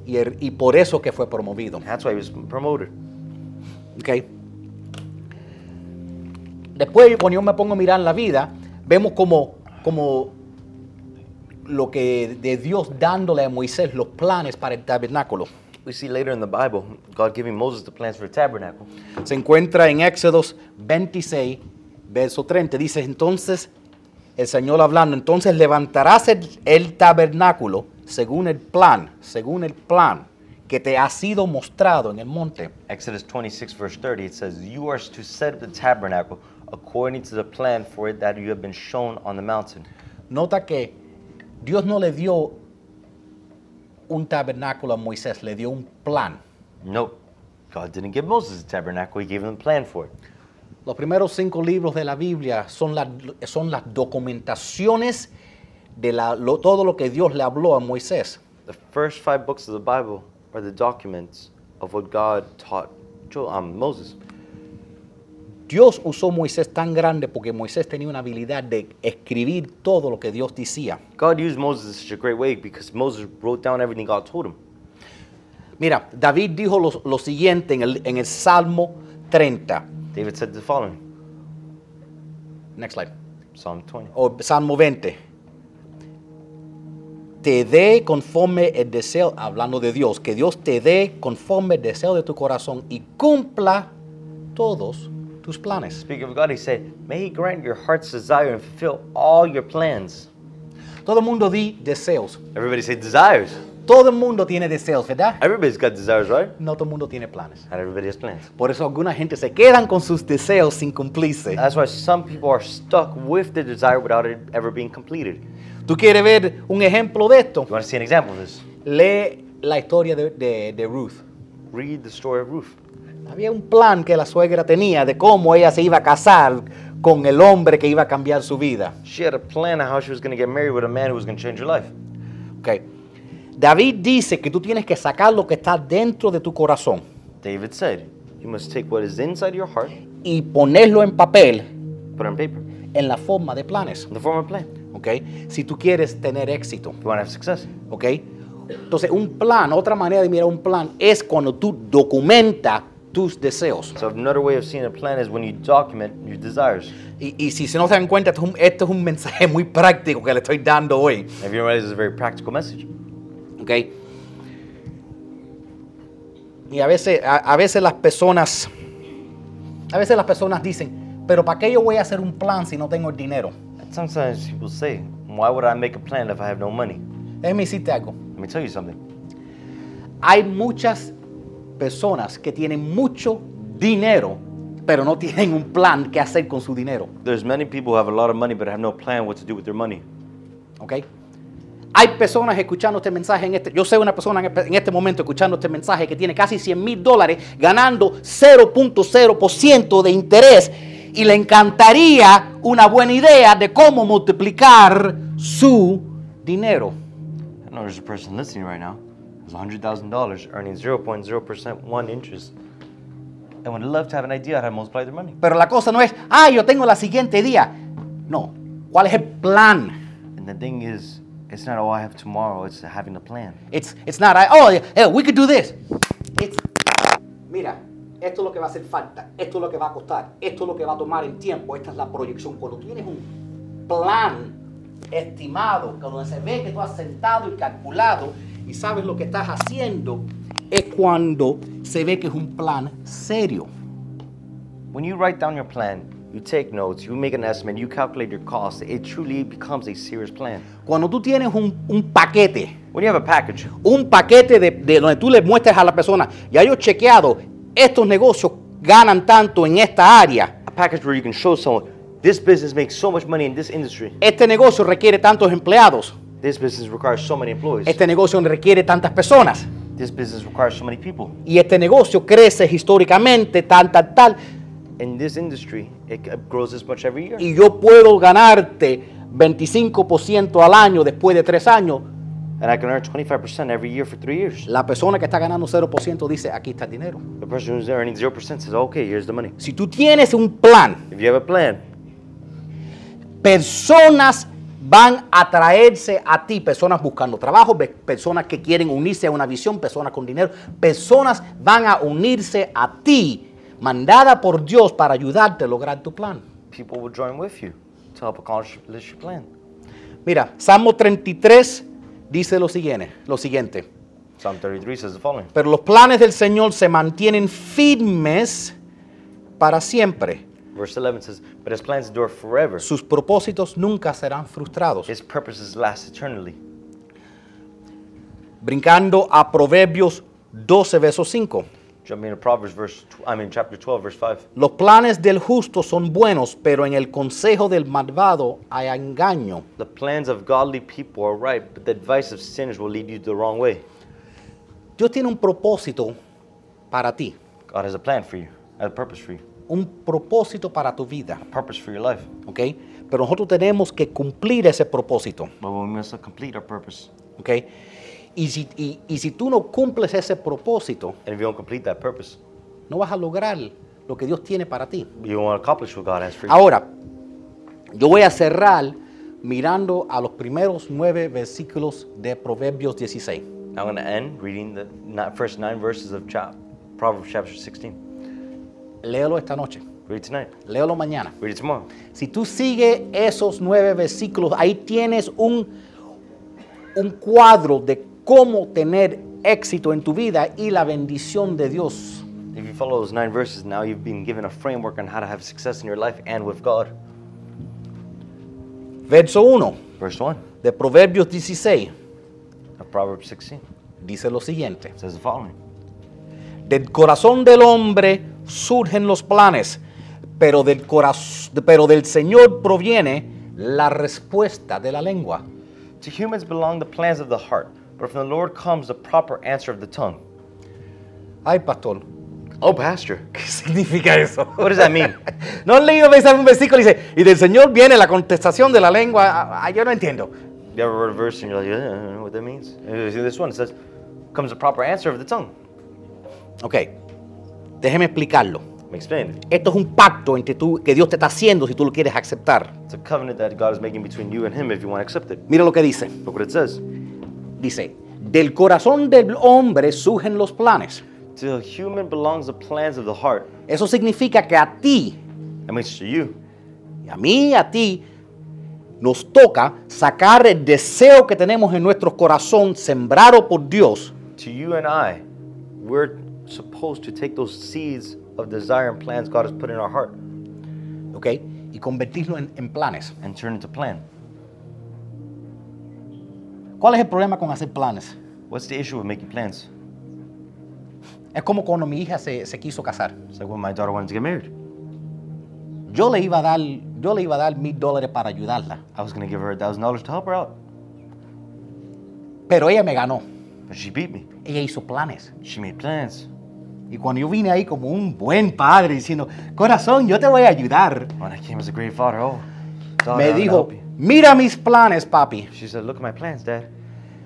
Y, er- y por eso que fue promovido. That's why he was promoted. ¿ok? Después, cuando yo me pongo a mirar la vida, vemos como, como lo que de Dios dándole a Moisés los planes para el tabernáculo. We see later in the Bible, God giving Moses the plans for the tabernacle. Se encuentra en Éxodos 26, verso 30. Dice, entonces, el Señor hablando, entonces levantarás el, el tabernáculo según el plan, según el plan que te ha sido mostrado en el monte. Exodus 26, verse 30, it says, You are to set up the tabernacle according to the plan for it that you have been shown on the mountain. Nota que Dios no le dio un tabernáculo a Moisés, le dio un plan. Nope. God didn't give Moses the tabernacle, he gave him a plan for it. Los primeros cinco libros de la Biblia son, las- son las documentaciones de la- lo- todo lo que Dios le habló a Moisés. The first five books of the Bible are the documents of what God taught um, Moses. Dios usó Moisés tan grande porque Moisés tenía una habilidad de escribir todo lo que Dios decía. God used Moses in such a great way because Moses wrote down everything God told him. Mira, David dijo lo, lo siguiente en el, en el Salmo 30. David said the following Next slide. Psalm 20. o Salmo 20. Te dé conforme el deseo, hablando de Dios, que Dios te dé conforme el deseo de tu corazón y cumpla todos tus planes. Speaking of God, he said, May he grant your heart's desire and fulfill all your plans. Todo el mundo di deseos. Everybody say desires. Todo el mundo tiene deseos, ¿verdad? Everybody's got desires, right? No todo el mundo tiene planes. Not everybody has plans. Por eso alguna gente se quedan con sus deseos sin cumplirse. That's why some people are stuck with the desire without it ever being completed. ¿Tú quieres ver un ejemplo de esto? You want to see an example of this? Lee la historia de, de- de Ruth. Read the story of Ruth. Había un plan que la suegra tenía de cómo ella se iba a casar con el hombre que iba a cambiar su vida. She had a plan on how she was going to get married with a man who was going to change her life. Ok. David dice que tú tienes que sacar lo que está dentro de tu corazón David said, You must take what is inside your heart, y ponerlo en papel put it on paper, en la forma de planes. in the form of a plan. Ok. Si tú quieres tener éxito. You want to have success. Ok. Entonces, un plan, otra manera de mirar un plan es cuando tú documentas tus deseos. So another way of seeing a plan is when you document your desires. Y, y si se no se dan cuenta, esto es, un, esto es un mensaje muy práctico que le estoy dando hoy. If you realize, it's a very practical message. ¿ok? Y a veces, a, a veces las personas, a veces las personas dicen, pero ¿para qué yo voy a hacer un plan si no tengo el dinero? And sometimes people say, Why would I make a plan if I have no money? Déjeme decirte algo. Let me tell you something. Hay muchas personas que tienen mucho dinero, pero no tienen un plan que hacer con su dinero, There's many people who have a lot of money but have no plan what to do with their money. ¿ok? Hay personas escuchando este mensaje en este, yo sé una persona en en este momento escuchando este mensaje que tiene casi 100 mil dólares ganando 0.0% de interés y le encantaría una buena idea de cómo multiplicar su dinero. I know there's a person listening right now $100,000 earning 0.0% one interest and would love to have an idea how to multiply their money. Pero la cosa no es, ah, yo tengo la siguiente día. No, ¿cuál es el plan? And the thing is, it's not, oh, I have tomorrow, it's having a plan. It's, it's not, I- oh, yeah, we could do this. It's, mira, esto es lo que va a hacer falta, esto es lo que va a costar, esto es lo que va a tomar el tiempo, esta es la proyección. Cuando tienes un plan estimado, cuando se ve que tú has sentado y calculado y sabes lo que estás haciendo, es cuando se ve que es un plan serio. When you write down your plan, you take notes, you make an estimate, you calculate your costs, it truly becomes a serious plan. Cuando tú tienes un, un paquete, When you have a package, un paquete de, de donde tú le muestras a la persona, ya yo he chequeado, estos negocios ganan tanto en esta área. a package where you can show someone This business makes so much money in this industry. Este negocio requiere tantos empleados. This business requires so many employees. Este negocio requiere tantas personas. This business requires so many people. Y este negocio crece históricamente, tal, tal, tal. In this industry, it grows this much every year. Y yo puedo ganarte 25% al año después de tres años. And I can earn 25% every year for three years. La persona que está ganando 0% dice, aquí está el dinero. The person who's earning 0% says, okay, here's the money. Si tú tienes un plan, If you have a plan, personas van a traerse a ti, personas buscando trabajo, personas que quieren unirse a una visión, personas con dinero, personas van a unirse a ti, mandada por Dios para ayudarte a lograr tu plan. people will join with you to help accomplish your plan. Mira, Salmo 33 dice lo siguiente, lo siguiente. Psalm 33 says the following Pero los planes del Señor se mantienen firmes para siempre. Verse 11 says, But his plans endure forever, Sus propósitos nunca serán frustrados. his purposes last eternally. Brincando a Proverbios 12, verso 5. Jumping into Proverbs, verse, I mean, chapter 12, verse 5. Los planes del justo son buenos, pero en el consejo del malvado hay engaño. The plans of godly people are right, but the advice of sinners will lead you the wrong way. Dios tiene un propósito para ti, God has a plan for you, has a purpose for you, un propósito para tu vida, a purpose for your life. ¿ok? Pero nosotros tenemos que cumplir ese propósito, But we must complete our purpose. ¿ok? Y si, y- y si tú no cumples ese propósito, And if you don't complete that purpose, no vas a lograr lo que Dios tiene para ti. you won't accomplish what God has for you. Ahora, yo voy a cerrar mirando a los primeros nueve versículos de Proverbios 16. I'm going to end reading the ni- first nine verses of chap- Proverbs chapter 16. Léelo esta noche, Read tonight. léelo mañana. Read it tomorrow. Si tú sigues esos nueve versículos, ahí tienes un, un cuadro de cómo tener éxito en tu vida y la bendición de Dios. If you follow those nine verses, now you've been given a framework on how to have success in your life and with God. Verso 1 Verse 1 de Proverbios 16 of Proverbs 16 dice lo siguiente. says the following Del corazón del hombre surgen los planes, pero del, coraz- pero del Señor proviene la respuesta de la lengua. To humans belong the plans of the heart, but from the Lord comes the proper answer of the tongue. Ay, pastor, Oh, Pastor, ¿qué significa eso? what does that mean? No han leído un versículo y dice, y del Señor viene la contestación de la lengua. Ah, ah, yo no entiendo. you ever read a verse and you're like, yeah, I don't know what that means? This one, it says, comes the proper answer of the tongue. Ok, déjeme explicarlo. Let me explain it. Esto es un pacto entre tú, que Dios te está haciendo si tú lo quieres aceptar. It's a covenant that God is making between you and Him if you want to accept it. Mira lo que dice. Look what it says. Dice, del corazón del hombre surgen los planes. To a human belongs the plans of the heart. Eso significa que a ti, That means to you, y a mí a ti, nos toca sacar el deseo que tenemos en nuestro corazón, sembrado por Dios, to you and I, we're supposed to take those seeds of desire and plans God has put in our heart Okay? Y convertirlo en, en planes. and turn into plan. ¿Cuál es el problema con hacer planes? What's the issue with making plans? Es como cuando mi hija se, se quiso casar. It's like when my daughter wanted to get married. Yo le iba a dar, yo le iba a dar mil dólares para ayudarla, I was going to give her a thousand dollars to help her out, pero ella me ganó. but she beat me. Ella hizo planes. She made plans. Y cuando yo vine ahí como un buen padre diciendo, corazón, yo te voy a ayudar, When I came as a great father, oh, daughter, me dijo, mira mis planes, papi. She said, look at my plans, Dad.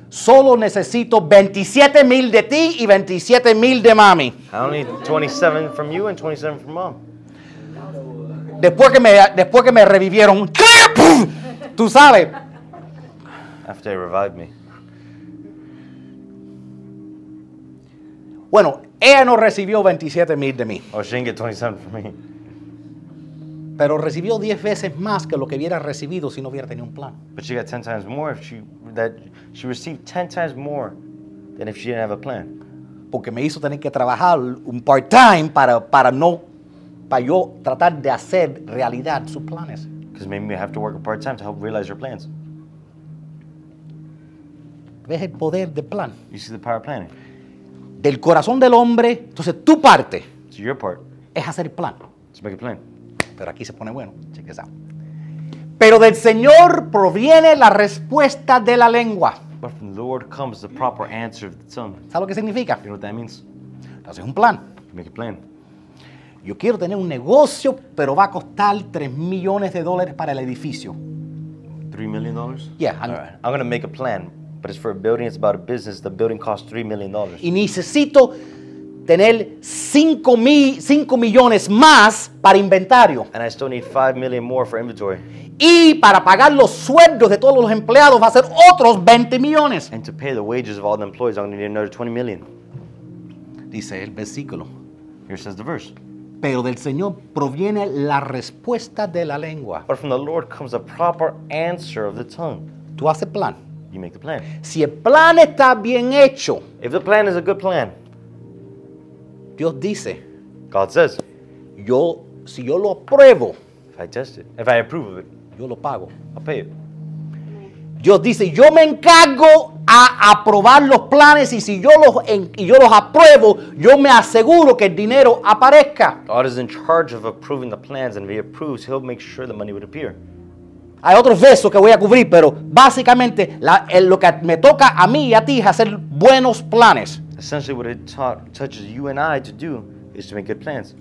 Solo necesito 27 mil de ti y 27 mil de mami. I only need 27 from you and 27 from mom. Después que me, después que me revivieron, tú sabes, After they revived me. Bueno, ella no recibió 27 mil de mí, Oh, she didn't get 27 from me. pero recibió 10 veces más que lo que hubiera recibido si no hubiera tenido un plan. But she got 10 times more if she, that, she received 10 times more than if she didn't have a plan. Porque me hizo tener que trabajar un part-time para, para no, para yo tratar de hacer realidad sus planes. Because maybe me have to work a part time to help realize your plans. ¿Ves el poder del plan? You see the power of planning. Del corazón del hombre, entonces tu parte part es hacer el plan. is make a plan. Pero aquí se pone bueno, check this out. Pero del Señor proviene la respuesta de la lengua. But from the Lord comes the proper answer of the tongue. ¿Sabe lo que significa? You know what that means? Entonces es un plan. You make a plan. Yo quiero tener un negocio, pero va a costar 3 millones de dólares para el edificio. Three million dollars? Yeah, I'm- All right. I'm gonna make a plan, for a building. It's about a business. The building costs three million dollars. Y necesito tener 5 millones más para inventario. And I still need five million more for inventory. Y para pagar los sueldos de todos los empleados va a ser otros 20 millones. And to pay the wages of all the employees, I'm gonna need another 20 million. Dice el versículo. Here says the verse. Pero del Señor proviene la respuesta de la lengua. But from the Lord comes the proper answer of the tongue. Tú haces plan. You make the plan. Si el plan está bien hecho, If the plan is a good plan, Dios dice, God says, yo, si yo lo apruebo, if I test it, if I approve of it, yo lo pago. I'll pay it. Dios dice, yo me encargo a aprobar los planes y si yo los, en- y yo los apruebo, yo me aseguro que el dinero aparezca. God is in charge of approving the plans, and if He approves, He'll make sure the money would appear. Hay otros versos que voy a cubrir, pero básicamente la- lo que me toca a mí y a ti es hacer buenos planes. Essentially, what it ta- touches you and I to do is to make good plans.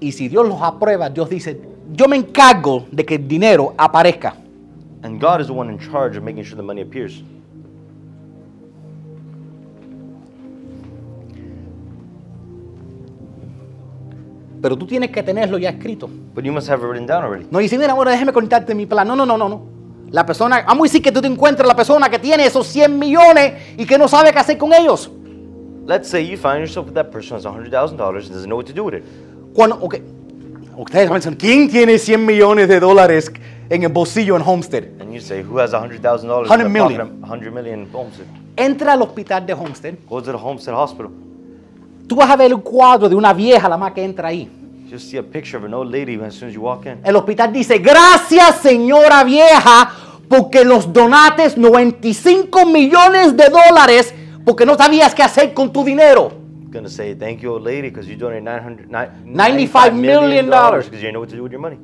Y si Dios los aprueba, Dios dice, yo me encargo de que el dinero aparezca. And God is the one in charge of making sure the money appears. Pero tú tienes que tenerlo ya escrito. But you must have it written down already. No dice, mira, ahora déjeme contarte mi plan. No, no, no, no, no. La persona, vamos a decir que tú te encuentres la persona que tiene esos 100 millones y que no sabe qué hacer con ellos. Let's say you find yourself with that person who has $100,000 and doesn't know what to do with it. Cuando, ok, ustedes piensan, ¿quién tiene 100 millones de dólares en el bolsillo en Homestead? And you say, who has $100,000 in 100 their million. pocket? 100 million in Homestead. Entra al hospital de Homestead. Goes to the Homestead Hospital. Tú vas a ver un cuadro de una vieja la más que entra ahí. You see a picture of an old lady as soon as you walk in. El hospital dice, gracias señora vieja, porque nos donates 95 millones de dólares porque no sabías qué hacer con tu dinero. Gonna say, thank you, old lady, because you donated 900, ni- 95 million dollars. because you didn't know what to do with your money.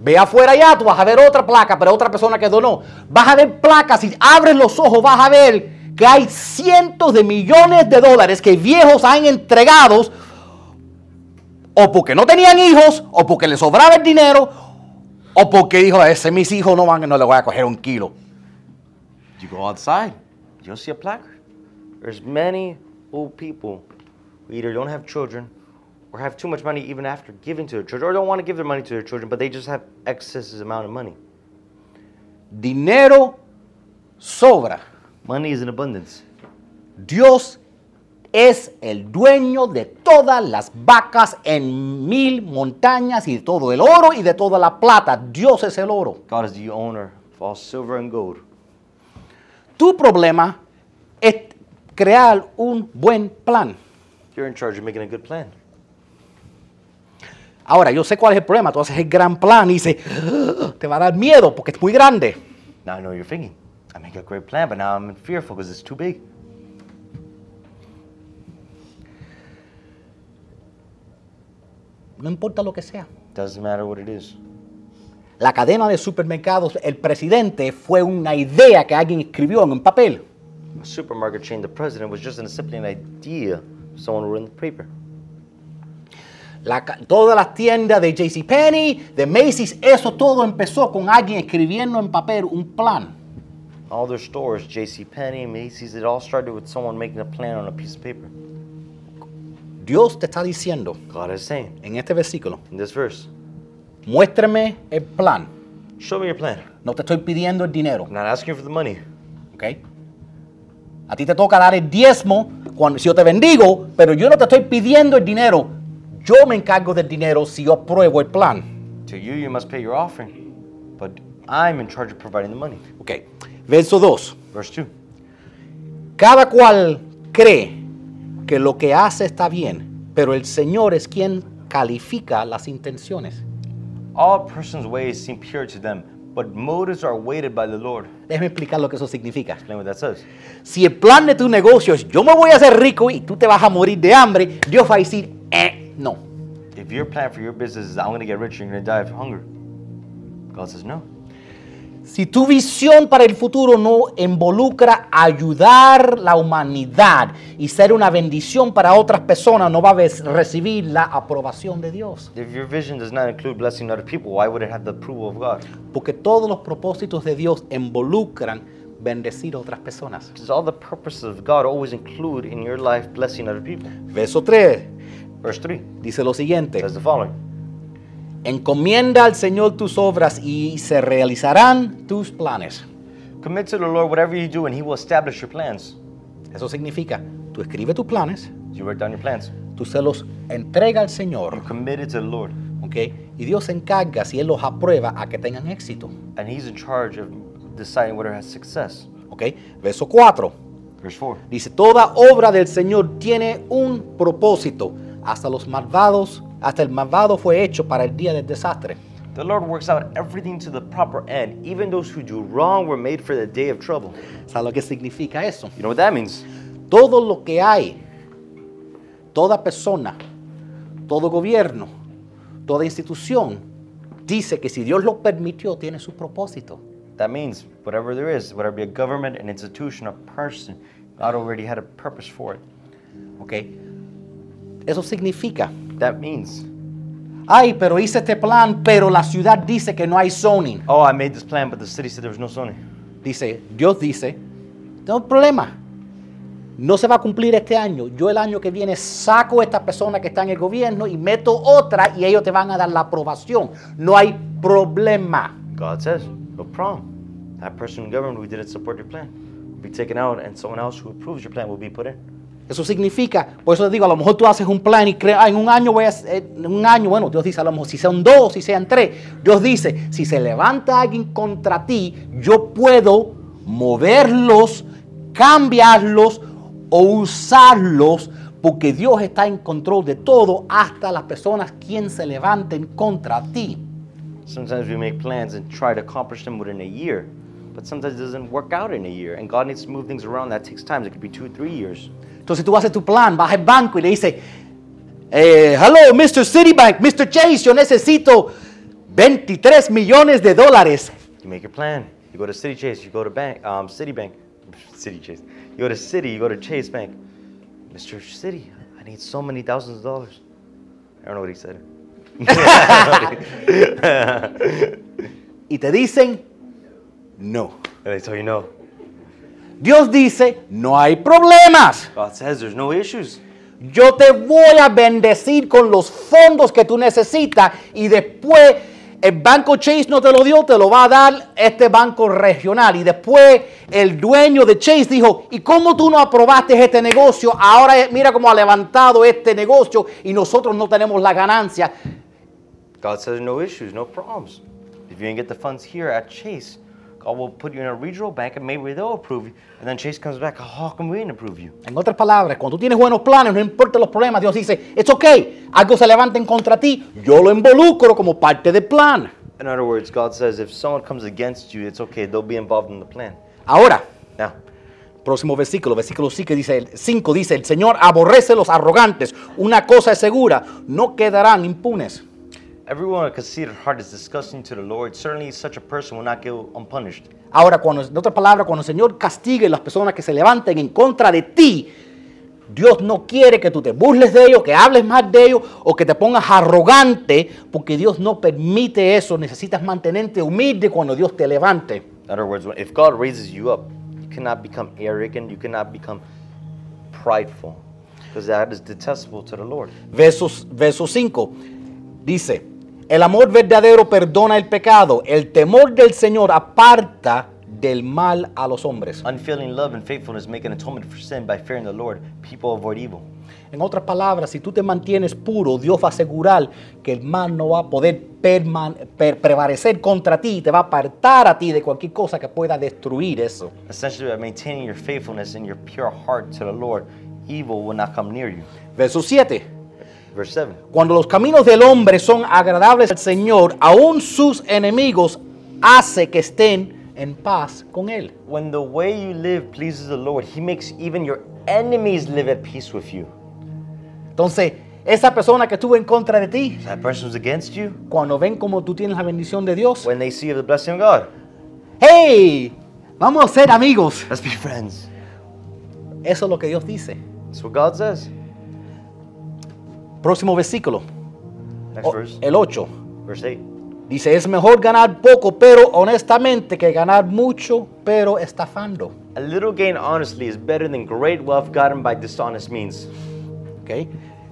Ve afuera allá, tú vas a ver otra placa, pero otra persona que donó. Vas a ver placas, si abres los ojos vas a ver que hay cientos de millones de dólares que viejos han entregado o porque no tenían hijos, o porque les sobraba el dinero, o porque dijo, ese mis hijos no van, no le voy a coger un kilo. You go outside, you'll see a placard. There's many old people who either don't have children or have too much money even after giving to their children, or don't want to give their money to their children, but they just have excess amount of money. Dinero sobra. Money is in abundance. Dios es el dueño de todas las vacas en mil montañas y de todo el oro y de toda la plata. Dios es el oro. God is the owner of all silver and gold. Tu problema es crear un buen plan. You're in charge of making a good plan. Ahora, yo sé cuál es el problema. Tú haces el gran plan y dices, "Ah", te va a dar miedo porque es muy grande. Now I know you're thinking. I make a great plan, but now I'm fearful because it's too big. No importa lo que sea. Doesn't matter what it is. La cadena de supermercados, el presidente, fue una idea que alguien escribió en un papel. A supermarket chain, the president, was just an, simply an idea someone wrote in the paper. La todas las tiendas de JCPenney, de Macy's, eso todo empezó con alguien escribiendo en papel un plan. All their stores, J.C. Penney, Macy's, it all started with someone making a plan on a piece of paper. Dios te está diciendo God is saying en este versículo, in this verse, muéstrame el plan. show me your plan. No te estoy pidiendo el dinero, I'm not asking for the money. ¿ok? A ti te toca dar el diezmo cuando, si yo te bendigo, pero yo no te estoy pidiendo el dinero. Yo me encargo del dinero si yo apruebo el plan. To you, you must pay your offering, but I'm in charge of providing the money. ¿ok? Verso 2. Verse 2. Cada cual cree que lo que hace está bien, pero el Señor es quien califica las intenciones. All persons' ways seem pure to them, but motives are weighted by the Lord. Déjeme explicar lo que eso significa. Explain what that says. Si el plan de tu negocio es yo me voy a hacer rico y tú te vas a morir de hambre, Dios va a decir, eh, no. If your plan for your business is I'm going to get rich, you're going to die of hunger. God says no. Si tu visión para el futuro no involucra ayudar la humanidad y ser una bendición para otras personas, no va a recibir la aprobación de Dios. If your vision does not include blessing other people, why would it have the approval of God? Porque todos los propósitos de Dios involucran bendecir a otras personas. Because all the purposes of God always include in your life blessing other people. Verso 3 Verse 3 dice lo siguiente. says the following Encomienda al Señor tus obras y se realizarán tus planes. Commit to the Lord whatever you do, and He will establish your plans. Eso significa, tú escribe tus planes, You write down your plans. tú se los entrega al Señor, commit it to the Lord, ¿ok? Y Dios se encarga, si Él los aprueba, a que tengan éxito, and He's in charge of deciding whether it has success. ¿ok? Verso 4 Verse 4 dice, toda obra del Señor tiene un propósito, hasta los malvados, hasta el malvado fue hecho para el día del desastre. The Lord works out everything to the proper end. Even those who do wrong were made for the day of trouble. ¿Sabes lo que significa eso? You know what that means? Todo lo que hay, toda persona, todo gobierno, toda institución, dice que si Dios lo permitió, tiene su propósito. That means whatever there is, whether it be a government, an institution, a person, God already had a purpose for it. ¿Ok? Eso significa, That means, ay, pero hice este plan, pero la ciudad dice que no hay zoning. oh, I made this plan, but the city said there was no zoning. Dice, Dios dice, no hay problema. No se va a cumplir este año. Yo el año que viene saco a esta persona que está en el gobierno y meto otra y ellos te van a dar la aprobación. No hay problema. God says, no problem. That person in government who didn't support your plan will be taken out, and someone else who approves your plan will be put in. Eso significa, por eso te digo, a lo mejor tú haces un plan y crees, ah, en un año voy a, hacer- en un año, bueno, Dios dice, a lo mejor si sean dos, si sean tres, Dios dice, si se levanta alguien contra ti, yo puedo moverlos, cambiarlos o usarlos, porque Dios está en control de todo, hasta las personas quien se levanten contra ti. Sometimes we make plans and try to accomplish them within a year, but sometimes it doesn't work out in a year, and God needs to move things around. That takes time. It could be two, three years. Entonces tú haces tu plan, vas al banco y le dices, eh, hello, Mr. Citibank, Mr. Chase, yo necesito 23 millones de dólares. You make your plan. You go to City Chase. You go to bank, um, Citibank, City Chase. You go to City. You go to Chase Bank. Mr. City, I need so many thousands of dollars. I don't know what he said. Y te dicen, no. and they tell you no. Dios dice, no hay problemas. God says there's no issues. Yo te voy a bendecir con los fondos que tú necesitas y después el banco Chase no te lo dio, te lo va a dar este banco regional. Y después el dueño de Chase dijo, ¿y cómo tú no aprobaste este negocio? Ahora mira cómo ha levantado este negocio y nosotros no tenemos la ganancia. God says no issues, no problems. If you didn't get the funds here at Chase, God will put you in a regional bank and maybe they'll approve you. And then Chase comes back, how come we didn't approve you? En otras palabras, cuando tú tienes buenos planes, no importa los problemas, Dios dice, it's okay, algo se levanta en contra ti, yo lo involucro como parte del plan. In other words, God says if someone comes against you, it's okay, they'll be involved in the plan. Ahora, Now, próximo versículo, versículo 5 dice, 5 dice, el Señor aborrece los arrogantes, una cosa es segura, no quedarán impunes. Everyone conceited heart is disgusting to the Lord. Certainly, such a person will not go unpunished. Ahora, cuando, en otras palabras, cuando el Señor castigue a las personas que se levanten en contra de ti, Dios no quiere que tú te burles de ellos, que hables más de ellos o que te pongas arrogante, porque Dios no permite eso. Necesitas mantenerte humilde cuando Dios te levante. In other words, if God raises you up, you cannot become arrogant, you cannot become prideful, because that is detestable to the Lord. Versos, verso 5 dice, el amor verdadero perdona el pecado, el temor del Señor aparta del mal a los hombres. Unfailing love and faithfulness make an atonement for sin by fearing the Lord. People avoid evil. En otras palabras, si tú te mantienes puro, Dios va a asegurar que el mal no va a poder per- prevalecer contra ti, te va a apartar a ti de cualquier cosa que pueda destruir eso. Essentially, by maintaining your faithfulness and your pure heart to the Lord, evil will not come near you. Verso 7. Verse 7. Cuando los caminos del hombre son agradables al Señor, aún sus enemigos hace que estén en paz con Él. When the way you live pleases the Lord, He makes even your enemies live at peace with you. Entonces, Esa persona que estuvo en contra de ti, that person who's against you, cuando ven como tú tienes la bendición de Dios, when they see the blessing of God, hey, vamos a ser amigos. let's be friends. Eso es lo que Dios dice. That's what God says. Próximo versículo, Next o- verse, el 8. verse 8. Dice, es mejor ganar poco, pero honestamente, que ganar mucho, pero estafando. A little gain honestly is better than great wealth gotten by dishonest means. ¿Ok?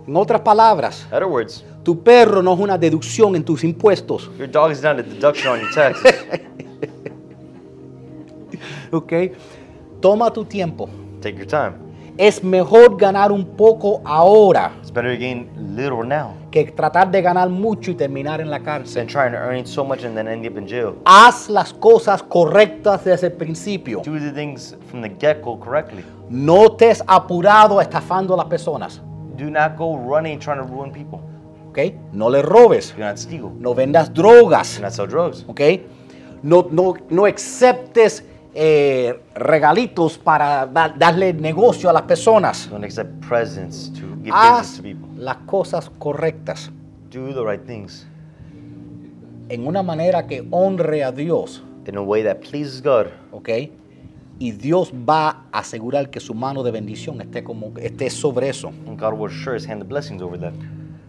En otras palabras, In other words, tu perro no es una deducción en tus impuestos. your dog is not a deduction on your taxes. ¿Ok? Toma tu tiempo. Take your time. Es mejor ganar un poco ahora It's better to gain little now que tratar de ganar mucho y terminar en la cárcel. than trying to earn so much and then end up in jail. Haz las cosas correctas desde el principio. Do the things from the get-go correctly. No te apurado estafando a las personas. Do not go running trying to ruin people. ¿Ok? No le robes. Do not steal. No vendas drogas. Do not sell drugs. ¿Ok? No, no, no aceptes eh, regalitos para da- darle negocio a las personas. Don't accept presents to give business Haz to people. las cosas correctas Do the right things en una manera que honre a Dios. in a way that pleases God. ¿Ok? Y Dios va a asegurar que su mano de bendición esté, como, esté sobre eso. And God will sure His hand the blessings over that.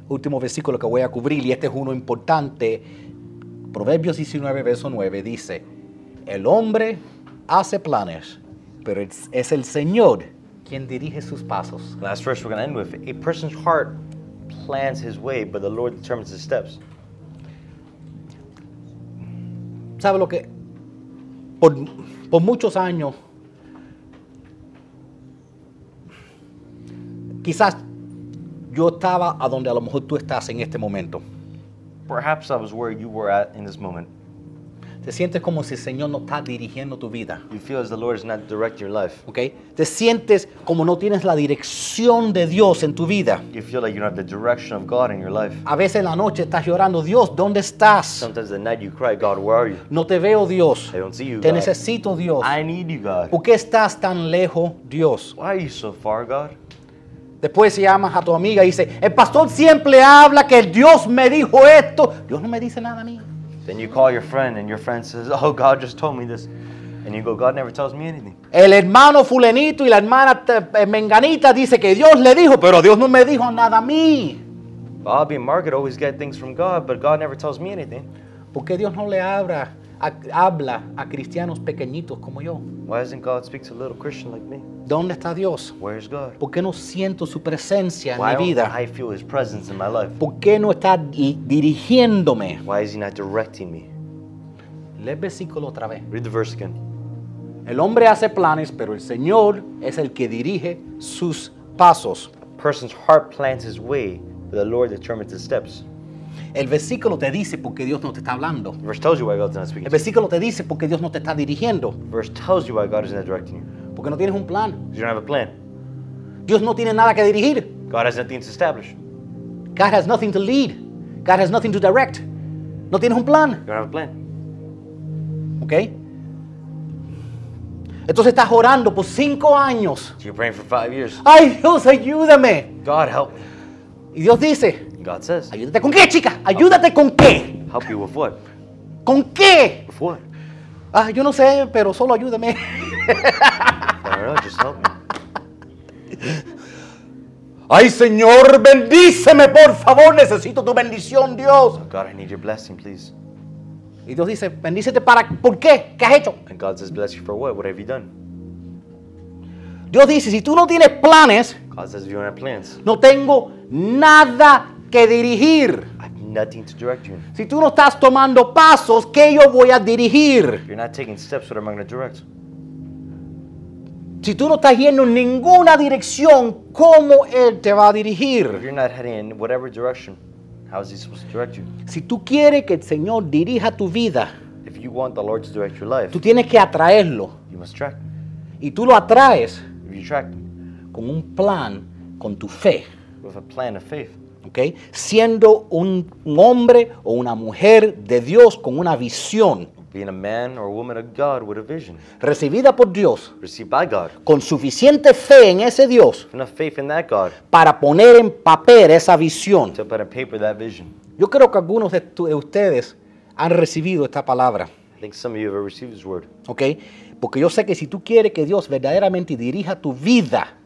Último versículo que voy a cubrir, y este es uno importante. Proverbios 19, verso 9 dice, el hombre hace planes, pero es, es el Señor quien dirige sus pasos. Last verse we're going to end with. A person's heart plans his way, but the Lord determines his steps. ¿Sabe lo que? Por, por muchos años, quizás yo estaba a donde a lo mejor tú estás en este momento. Perhaps I was where you were at in this moment. Te sientes como si el Señor no está dirigiendo tu vida. You feel as the Lord is not directing your life. ¿ok? Te sientes como no tienes la dirección de Dios en tu vida. You feel like you don't have the direction of God in your life. A veces en la noche estás llorando, Dios, ¿dónde estás? Sometimes at night you cry, God, where are you? No te veo, Dios. I don't see you, Te God. necesito, Dios. I need you, God. ¿Por qué estás tan lejos, Dios? Why are you so far, God? Después llamas a tu amiga y dice, el pastor siempre habla que Dios me dijo esto. Dios no me dice nada a mí. Then you call your friend, and your friend says, Oh, God just told me this. And you go, God never tells me anything. El hermano fulenito y la hermana eh, menganita dice que Dios le dijo, pero Dios no me dijo nada a mí. Bobby and Margaret always get things from God, but God never tells me anything. ¿Por qué Dios no le habla a, habla a cristianos pequeñitos como yo? Why doesn't God speak to a little Christian like me? ¿Dónde está Dios? Where's God? ¿Por qué no siento su presencia en Why mi don't vida? I feel His presence in my life? ¿Por qué no está di- dirigiéndome? Why is He not directing me? Lee el versículo otra vez. Read the verse again. El hombre hace planes, pero el Señor es el que dirige sus pasos. A person's heart plans his way, but the Lord determines his steps. El versículo te dice porque Dios no te está hablando. Verse tells you why God's not speaking. El versículo te dice porque Dios no te está dirigiendo. Verse tells you why God is not directing you. Porque no tienes un plan. You don't have a plan. Dios no tiene nada que dirigir. God has nothing to establish. God has nothing to lead. God has nothing to direct. No tienes un plan. You don't have a plan. ¿Ok? Entonces estás orando por cinco años. So you're praying for five years. Ay, Dios, ayúdame. God help me. Y Dios dice, God says, ayúdate con qué, chica. Ayúdate con qué. help you with what? ¿Con qué? With what? Ah, yo no sé, pero solo ayúdame. I don't know, just help me. Ay, Señor, bendíceme, por favor. Necesito tu bendición, Dios. God, I need your blessing, please. Y Dios dice, bendícete para... ¿Por qué? ¿Qué has hecho? And God says, bless you for what? What have you done? Dios dice, si tú no tienes planes, God says, you don't have plans, no tengo nada que dirigir. I have nothing to direct you. Si tú no estás tomando pasos, ¿qué yo voy a dirigir? If you're not taking steps, what am I going to direct? Si tú no estás yendo en ninguna dirección, ¿cómo Él te va a If dirigir? you're not heading in whatever direction, how is He supposed to direct you? Si tú quieres que el Señor dirija tu vida, If you want the Lord to direct your life, tú tienes que atraerlo. you must track Him. Y tú lo atraes If you track Him con un plan, con tu fe. with a plan of faith, Siendo un, un hombre o una mujer de Dios con una visión. being a man or woman of God with a vision, recibida por Dios, received by God, con suficiente fe en ese Dios enough faith in that God para poner en papel esa visión. to put on paper that vision. Yo creo que algunos de, ustedes han recibido esta palabra, I think some of you have received His word ¿ok? Porque yo sé que si tú quieres que Dios verdaderamente dirija tu vida,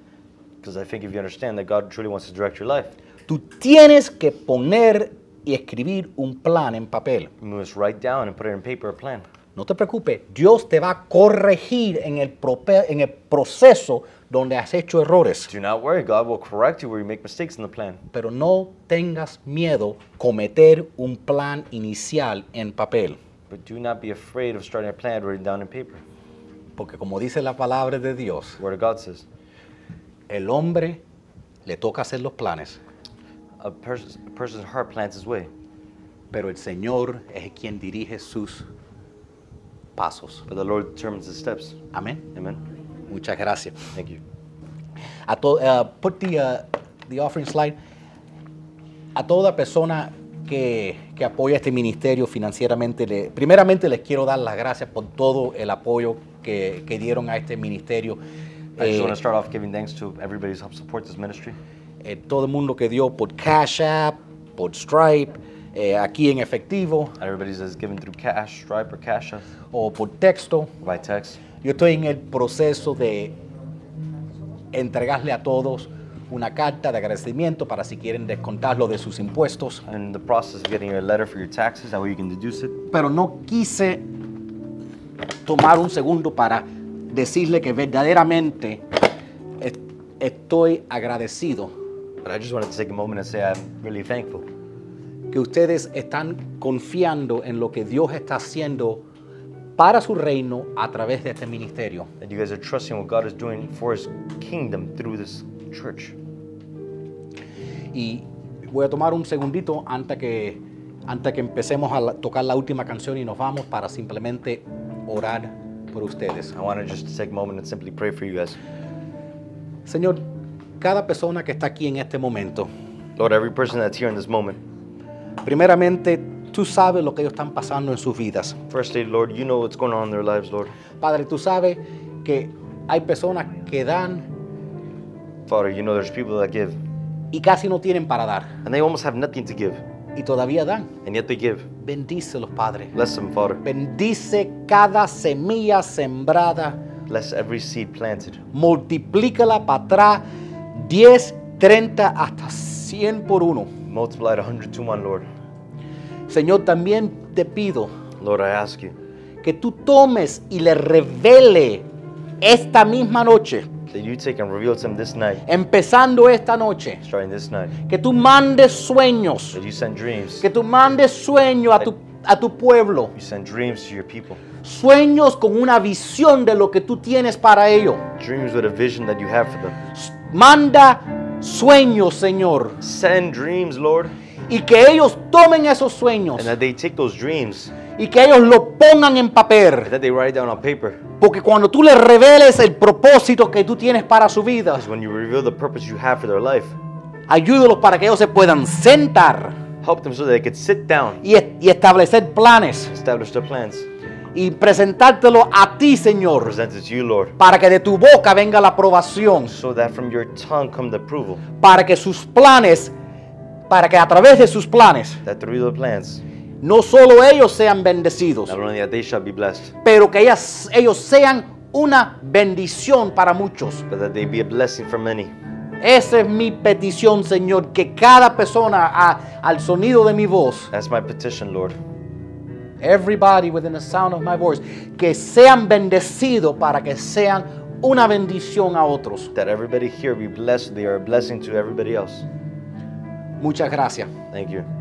because I think if you understand that God truly wants to direct your life, tú tienes que poner y escribir un plan en papel. you must write down and put it in paper a plan. No te preocupes, Dios te va a corregir en el, en el proceso donde has hecho errores. Do not worry, God will correct you where you make mistakes in the plan. Pero no tengas miedo cometer un plan inicial en papel. But do not be afraid of starting a plan written down in paper. Porque como dice la palabra de Dios, Word of God says, el hombre le toca hacer los planes, a, pers- a person's heart plans his way, pero el Señor es quien dirige sus pasos. but the Lord determines the steps. Amén. Amen. Muchas gracias. Thank you. A to- uh, put the, uh, the offering slide. A toda persona que, que apoya este ministerio financieramente, le- primeramente les quiero dar las gracias por todo el apoyo que, que dieron a este ministerio. I just Eh, want to start off giving thanks to everybody who's helped support this ministry. Eh, todo el mundo que dio por Cash App, por Stripe, eh, aquí en efectivo And everybody that's given through cash, Stripe, or Cash App, o por texto. by text. Yo estoy en el proceso de entregarle a todos una carta de agradecimiento para si quieren descontarlo de sus impuestos. I'm in the process of getting a letter for your taxes, that way you can deduce it. Pero no quise tomar un segundo para decirle que verdaderamente est- estoy agradecido But I just wanted to take a moment and say I'm really thankful que ustedes están confiando en lo que Dios está haciendo para su reino a través de este ministerio. that you guys are trusting what God is doing for His kingdom through this church. Y voy a tomar un segundito antes que, antes que empecemos a la- tocar la última canción y nos vamos para simplemente orar por ustedes. I want to just take a moment and simply pray for you guys. Señor, cada persona que está aquí en este momento, Lord, every person that's here in this moment, primeramente tú sabes lo que ellos están pasando en sus vidas. firstly, Lord, you know what's going on in their lives, Lord. Padre, tú sabes que hay personas que dan Father, you know there's people that give, y casi no tienen para dar. and they almost have nothing to give, Y todavía dan. and yet they give. Bendícelos, Padre. Bless them, Father. Bendice cada semilla sembrada. Bless every seed planted. multiplícala para atrás 10, 30 hasta 100 por uno. Multiply it 100 to 1, Lord. Señor, también te pido Lord, I ask you que tú tomes y le revele esta misma noche, that you take and reveal to them this night, empezando esta noche, starting this night, que tú mandes sueños, that you send dreams. que tú mandes sueños a tu, a tu pueblo, You send dreams to your people. sueños con una visión de lo que tú tienes para ellos. Dreams with a vision that you have for them. Manda sueños, Señor, Send dreams, Lord, y que ellos tomen esos sueños. And that they take those dreams. Y que ellos lo pongan en and papel. that they write it down on paper. Porque cuando tú les reveles el propósito que tú tienes para su vida, when you reveal the purpose you have for their life, ayúdalos para que ellos se puedan sentar help them so they could sit down, y, y establecer planes. establish their plans, y presentártelo a ti, Señor, you, Lord, para que de tu boca venga la aprobación, so that from your tongue come the approval, para que sus planes, para que a través de sus planes, that through the plans, no solo ellos sean bendecidos, not only that they shall be blessed, pero que ellas- ellos sean una bendición para muchos. but that they be a blessing for many. Esa es mi petición, Señor, que cada persona a- al sonido de mi voz, That's my petition, Lord. Everybody within the sound of my voice, que sean bendecidos para que sean una bendición a otros. That everybody here be blessed, they are a blessing to everybody else. Muchas gracias. Thank you.